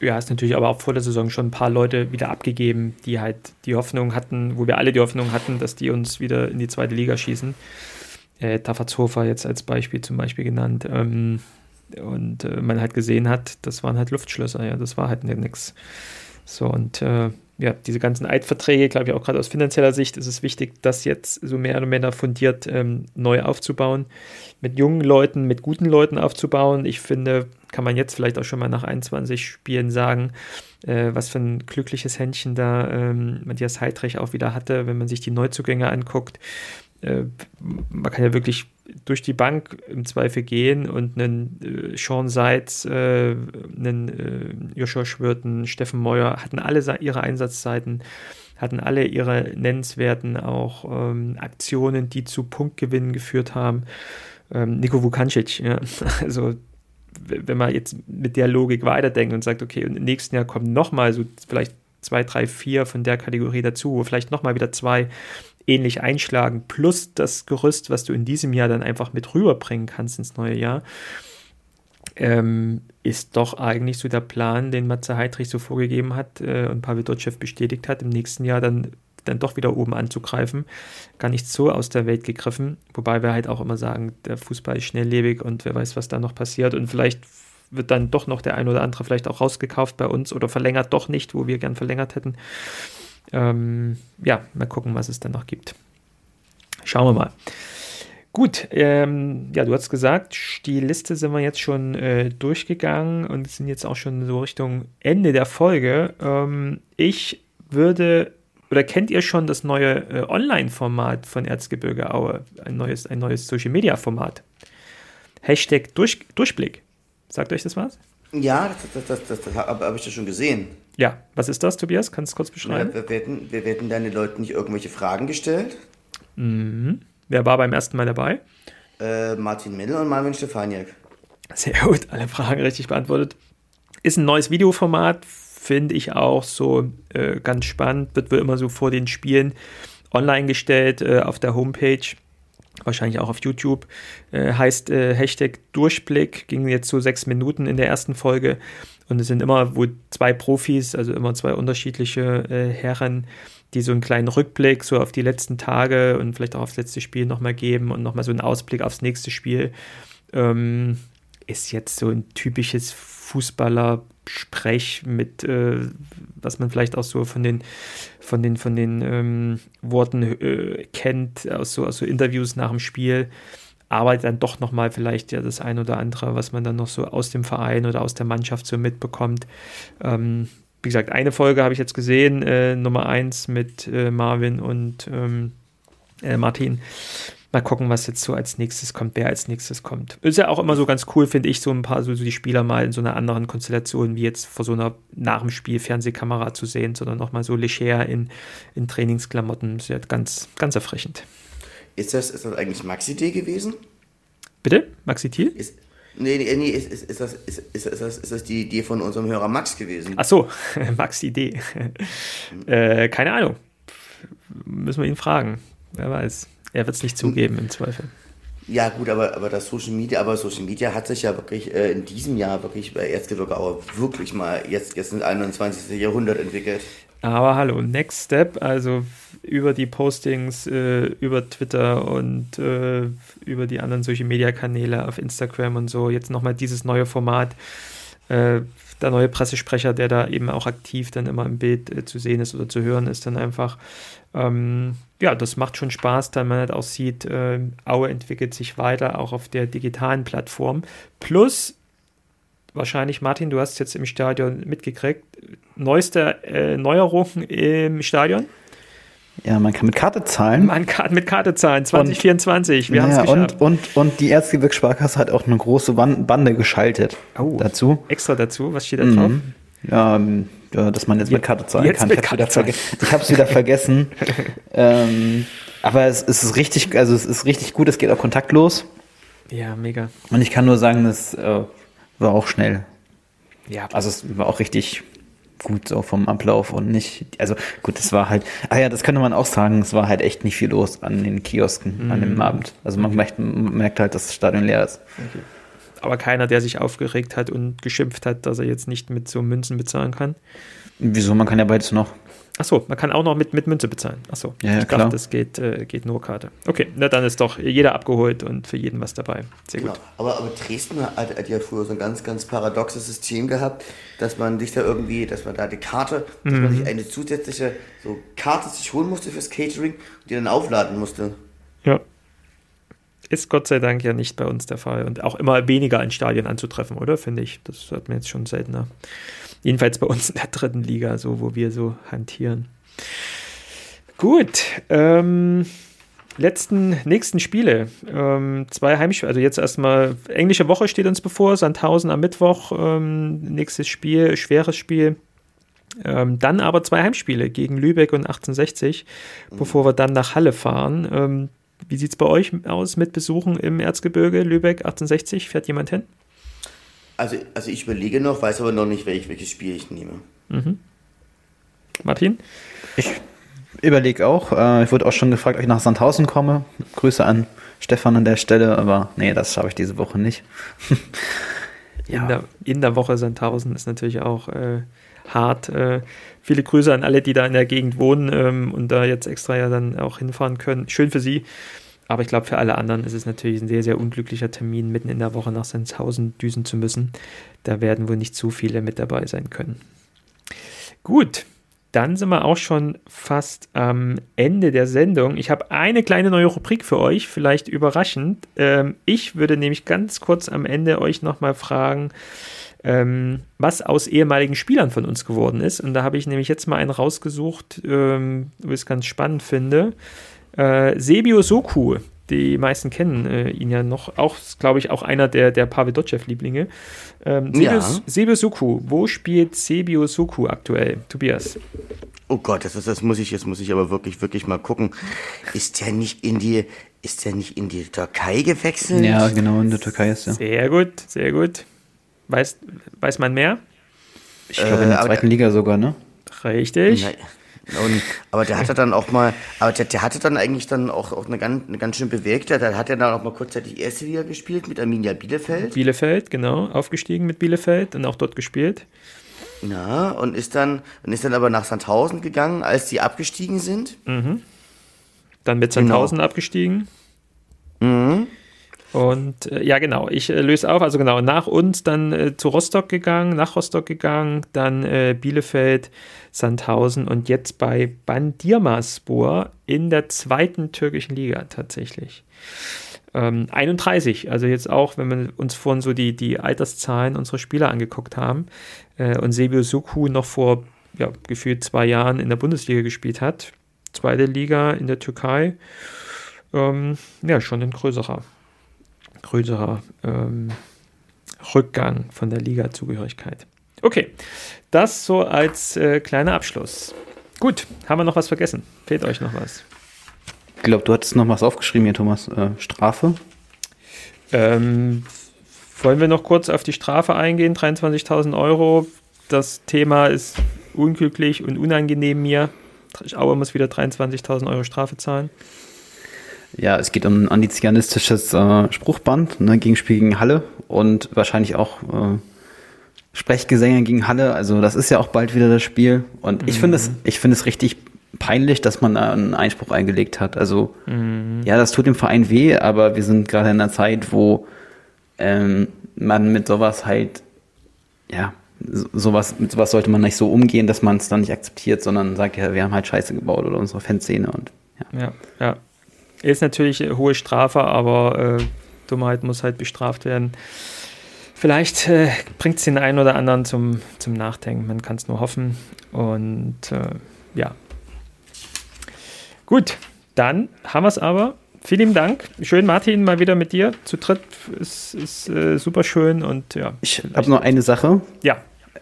Ja, hast natürlich aber auch vor der Saison schon ein paar Leute wieder abgegeben, die halt die Hoffnung hatten, wo wir alle die Hoffnung hatten, dass die uns wieder in die zweite Liga schießen. Äh, Tafatshofer jetzt als Beispiel zum Beispiel genannt. Ähm, und äh, man halt gesehen hat, das waren halt Luftschlösser, ja, das war halt nichts. So, und äh, ja, diese ganzen Eidverträge, glaube ich, auch gerade aus finanzieller Sicht ist es wichtig, das jetzt so mehr oder minder fundiert ähm, neu aufzubauen, mit jungen Leuten, mit guten Leuten aufzubauen. Ich finde, kann man jetzt vielleicht auch schon mal nach 21 Spielen sagen, äh, was für ein glückliches Händchen da ähm, Matthias Heidrich auch wieder hatte, wenn man sich die Neuzugänge anguckt. Äh, man kann ja wirklich durch die Bank im Zweifel gehen und einen äh, Sean Seitz, äh, einen äh, Joshua Schwirten, Steffen Meuer hatten alle ihre Einsatzzeiten, hatten alle ihre nennenswerten auch ähm, Aktionen, die zu Punktgewinnen geführt haben. Ähm, Nico Vukancic, ja, also wenn man jetzt mit der Logik weiterdenkt und sagt, okay, im nächsten Jahr kommen nochmal so vielleicht zwei, drei, vier von der Kategorie dazu, vielleicht nochmal wieder zwei ähnlich einschlagen, plus das Gerüst, was du in diesem Jahr dann einfach mit rüberbringen kannst ins neue Jahr, ähm, ist doch eigentlich so der Plan, den Matze Heidrich so vorgegeben hat äh, und Pavel Dotschew bestätigt hat, im nächsten Jahr dann, dann doch wieder oben anzugreifen. Gar nicht so aus der Welt gegriffen, wobei wir halt auch immer sagen, der Fußball ist schnelllebig und wer weiß, was da noch passiert und vielleicht wird dann doch noch der ein oder andere vielleicht auch rausgekauft bei uns oder verlängert doch nicht, wo wir gern verlängert hätten. Ähm, ja, mal gucken, was es dann noch gibt. Schauen wir mal. Gut, ähm, ja, du hast gesagt, die Liste sind wir jetzt schon äh, durchgegangen und sind jetzt auch schon so Richtung Ende der Folge. Ähm, ich würde, oder kennt ihr schon das neue äh, Online-Format von Erzgebirge Aue? Ein neues, ein neues Social-Media-Format. Hashtag Durch, Durchblick. Sagt euch das was? Ja, das, das, das, das habe hab ich das schon gesehen. Ja, was ist das, Tobias? Kannst du kurz beschreiben? Ja, wir, werden, wir werden deine Leute nicht irgendwelche Fragen gestellt. Mhm. Wer war beim ersten Mal dabei? Äh, Martin Mittel und Marvin Stefaniak. Sehr gut, alle Fragen richtig beantwortet. Ist ein neues Videoformat, finde ich auch so äh, ganz spannend. Wird wohl immer so vor den Spielen online gestellt äh, auf der Homepage wahrscheinlich auch auf YouTube, äh, heißt äh, Hashtag Durchblick, ging jetzt so sechs Minuten in der ersten Folge und es sind immer wo zwei Profis, also immer zwei unterschiedliche äh, Herren, die so einen kleinen Rückblick so auf die letzten Tage und vielleicht auch aufs letzte Spiel nochmal geben und nochmal so einen Ausblick aufs nächste Spiel. Ähm, ist jetzt so ein typisches Fußballer Sprech mit, äh, was man vielleicht auch so von den, von den, von den ähm, Worten äh, kennt, aus so, aus so Interviews nach dem Spiel, aber dann doch nochmal vielleicht ja das ein oder andere, was man dann noch so aus dem Verein oder aus der Mannschaft so mitbekommt. Ähm, wie gesagt, eine Folge habe ich jetzt gesehen, äh, Nummer eins mit äh, Marvin und ähm, äh, Martin. Mal gucken, was jetzt so als nächstes kommt, wer als nächstes kommt. Ist ja auch immer so ganz cool, finde ich, so ein paar, so, so, die Spieler mal in so einer anderen Konstellation, wie jetzt vor so einer nach dem Spiel Fernsehkamera zu sehen, sondern nochmal so leger in, in Trainingsklamotten. Ist ja ganz, ganz erfrischend. Ist das, ist das eigentlich Maxi-D gewesen? Bitte? Maxi Thiel? Ist, nee, nee, nee ist, ist, ist, das, ist, ist, das, ist das die Idee von unserem Hörer Max gewesen? Ach so, Max-Idee. äh, keine Ahnung. Müssen wir ihn fragen. Wer weiß. Er wird es nicht zugeben im Zweifel. Ja, gut, aber, aber das Social Media, aber Social Media hat sich ja wirklich äh, in diesem Jahr wirklich bei Erzgebirge wirklich mal jetzt, jetzt ins 21. Jahrhundert entwickelt. Aber hallo, Next Step, also über die Postings, äh, über Twitter und äh, über die anderen Social Media Kanäle auf Instagram und so, jetzt nochmal dieses neue Format. Äh, der neue Pressesprecher, der da eben auch aktiv dann immer im Bild äh, zu sehen ist oder zu hören ist, dann einfach ähm, ja, das macht schon Spaß, da man halt auch sieht, äh, Aue entwickelt sich weiter, auch auf der digitalen Plattform. Plus, wahrscheinlich, Martin, du hast es jetzt im Stadion mitgekriegt, neueste äh, Neuerungen im Stadion. Ja, man kann mit Karte zahlen. Man kann mit Karte zahlen, 2024. Und, Wir ja, und, und, und die Erzgebirgssparkasse hat auch eine große Bande geschaltet oh, dazu. Extra dazu, was steht da drauf? Mhm. Ja, ja, dass man jetzt mit Karte zahlen jetzt kann. Ich habe es wieder, vergessen. ähm, aber es, es, ist richtig, also es ist richtig gut, es geht auch kontaktlos. Ja, mega. Und ich kann nur sagen, das äh, war auch schnell. Ja. Also es war auch richtig gut so vom Ablauf und nicht, also gut, es war halt, ah ja, das könnte man auch sagen, es war halt echt nicht viel los an den Kiosken mm. an dem mhm. Abend. Also man merkt, man merkt halt, dass das Stadion leer ist. Okay aber keiner, der sich aufgeregt hat und geschimpft hat, dass er jetzt nicht mit so Münzen bezahlen kann. Wieso? Man kann ja beides noch. Achso, man kann auch noch mit, mit Münze bezahlen. Achso, ja, ja, ich klar. dachte, das geht, äh, geht nur Karte. Okay, na dann ist doch jeder abgeholt und für jeden was dabei. Sehr genau. gut. Aber, aber Dresden hat, hat, ja früher so ein ganz, ganz paradoxes System gehabt, dass man sich da irgendwie, dass man da die Karte, dass mhm. man sich eine zusätzliche so Karte sich holen musste fürs Catering und die dann aufladen musste. Ja, ist Gott sei Dank ja nicht bei uns der Fall und auch immer weniger in Stadien anzutreffen, oder? Finde ich. Das hat man jetzt schon seltener. Jedenfalls bei uns in der dritten Liga, so wo wir so hantieren. Gut. Ähm, letzten, nächsten Spiele. Ähm, zwei Heimspiele. Also jetzt erstmal englische Woche steht uns bevor. Sandhausen am Mittwoch. Ähm, nächstes Spiel, schweres Spiel. Ähm, dann aber zwei Heimspiele gegen Lübeck und 1860, mhm. bevor wir dann nach Halle fahren. Ähm, wie sieht es bei euch aus mit Besuchen im Erzgebirge, Lübeck 1860? Fährt jemand hin? Also, also ich überlege noch, weiß aber noch nicht, welch, welches Spiel ich nehme. Mhm. Martin? Ich überlege auch. Äh, ich wurde auch schon gefragt, ob ich nach Sandhausen komme. Grüße an Stefan an der Stelle, aber nee, das schaffe ich diese Woche nicht. ja. in, der, in der Woche Sandhausen ist natürlich auch äh, hart. Äh, viele Grüße an alle, die da in der Gegend wohnen ähm, und da jetzt extra ja dann auch hinfahren können. Schön für sie. Aber ich glaube, für alle anderen ist es natürlich ein sehr, sehr unglücklicher Termin, mitten in der Woche nach Sendshausen düsen zu müssen. Da werden wohl nicht zu viele mit dabei sein können. Gut, dann sind wir auch schon fast am Ende der Sendung. Ich habe eine kleine neue Rubrik für euch, vielleicht überraschend. Ähm, ich würde nämlich ganz kurz am Ende euch nochmal fragen, ähm, was aus ehemaligen Spielern von uns geworden ist. Und da habe ich nämlich jetzt mal einen rausgesucht, ähm, wo ich es ganz spannend finde. Äh, Sebio Soku, die meisten kennen äh, ihn ja noch, auch, glaube ich, auch einer der, der Pavel Dotschew-Lieblinge. Ähm, Sebio, ja. Sebio Soku, wo spielt Sebio Soku aktuell? Tobias? Oh Gott, das, ist, das muss ich, jetzt muss ich aber wirklich, wirklich mal gucken. Ist der nicht in die, ist der nicht in die Türkei gewechselt? Ja, genau, in der Türkei ist er. Sehr gut, sehr gut. Weiß, weiß man mehr? Ich glaube in der äh, zweiten Liga sogar, ne? Richtig. Und, aber der hatte dann auch mal, aber der, der hatte dann eigentlich dann auch, auch eine, ganz, eine ganz schön bewegte, da hat er dann auch mal kurzzeitig erste Liga gespielt mit Arminia Bielefeld. Bielefeld, genau, aufgestiegen mit Bielefeld und auch dort gespielt. Ja, und ist dann, und ist dann aber nach Sandhausen gegangen, als die abgestiegen sind. Mhm. Dann mit Sandhausen genau. abgestiegen. Mhm. Und äh, ja, genau, ich äh, löse auf, also genau, nach uns dann äh, zu Rostock gegangen, nach Rostock gegangen, dann äh, Bielefeld, Sandhausen und jetzt bei Bandirmaspor in der zweiten türkischen Liga tatsächlich. Ähm, 31, also jetzt auch, wenn wir uns vorhin so die, die Alterszahlen unserer Spieler angeguckt haben äh, und Sebio Suku noch vor ja, gefühlt zwei Jahren in der Bundesliga gespielt hat, zweite Liga in der Türkei, ähm, ja, schon ein größerer größerer ähm, Rückgang von der Liga-Zugehörigkeit. Okay, das so als äh, kleiner Abschluss. Gut, haben wir noch was vergessen? Fehlt euch noch was? Ich glaube, du hattest noch was aufgeschrieben hier, Thomas. Äh, Strafe? Ähm, wollen wir noch kurz auf die Strafe eingehen? 23.000 Euro. Das Thema ist unglücklich und unangenehm mir. Aue muss wieder 23.000 Euro Strafe zahlen. Ja, es geht um ein antiziganistisches äh, Spruchband ne, gegen Spiel gegen Halle und wahrscheinlich auch äh, Sprechgesänge gegen Halle. Also das ist ja auch bald wieder das Spiel. Und ich finde es, mhm. ich finde es richtig peinlich, dass man da einen Einspruch eingelegt hat. Also mhm. ja, das tut dem Verein weh, aber wir sind gerade in einer Zeit, wo ähm, man mit sowas halt, ja, sowas, mit sowas sollte man nicht so umgehen, dass man es dann nicht akzeptiert, sondern sagt, ja, wir haben halt Scheiße gebaut oder unsere Fanszene und ja. Ja, ja. Ist natürlich eine hohe Strafe, aber äh, Dummheit muss halt bestraft werden. Vielleicht äh, bringt es den einen oder anderen zum, zum Nachdenken. Man kann es nur hoffen. Und äh, ja. Gut, dann haben wir es aber. Vielen Dank. Schön, Martin, mal wieder mit dir zu dritt. Ist, ist äh, super schön und ja. Ich habe noch eine Sache. Ja.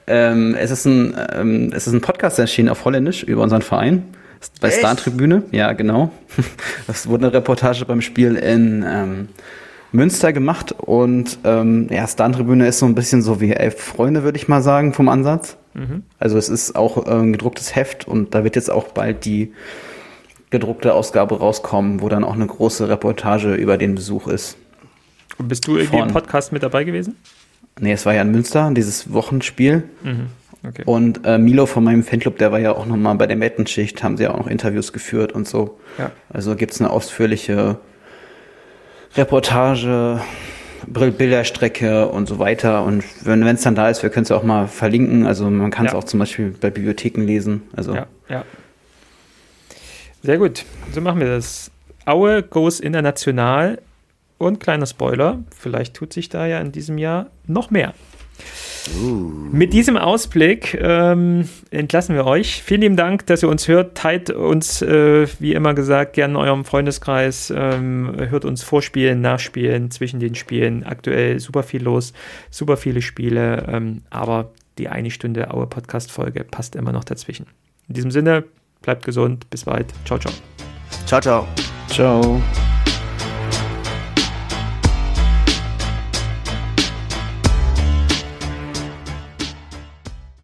Ähm, es, ist ein, ähm, es ist ein Podcast erschienen auf Holländisch über unseren Verein. Bei Star Tribüne, ja, genau. Das wurde eine Reportage beim Spiel in ähm, Münster gemacht und ähm, ja, Star Tribüne ist so ein bisschen so wie Elf Freunde, würde ich mal sagen, vom Ansatz. Mhm. Also es ist auch äh, ein gedrucktes Heft und da wird jetzt auch bald die gedruckte Ausgabe rauskommen, wo dann auch eine große Reportage über den Besuch ist. Und bist du irgendwie Von, im Podcast mit dabei gewesen? Nee, es war ja in Münster, dieses Wochenspiel. Mhm. Okay. Und äh, Milo von meinem Fanclub, der war ja auch nochmal bei der Mettenschicht, haben sie ja auch noch Interviews geführt und so. Ja. Also gibt's eine ausführliche Reportage, Bilderstrecke und so weiter. Und wenn es dann da ist, wir können es ja auch mal verlinken. Also man kann es ja. auch zum Beispiel bei Bibliotheken lesen. Also ja, ja. Sehr gut. So machen wir das. Aue goes international und kleiner Spoiler, vielleicht tut sich da ja in diesem Jahr noch mehr. Uh. Mit diesem Ausblick ähm, entlassen wir euch. Vielen lieben Dank, dass ihr uns hört. Teilt uns, äh, wie immer gesagt, gerne in eurem Freundeskreis. Ähm, hört uns vorspielen, nachspielen, zwischen den Spielen. Aktuell super viel los, super viele Spiele. Ähm, aber die eine Stunde Aue Podcast-Folge passt immer noch dazwischen. In diesem Sinne, bleibt gesund. Bis bald. Ciao, ciao. Ciao, ciao. Ciao.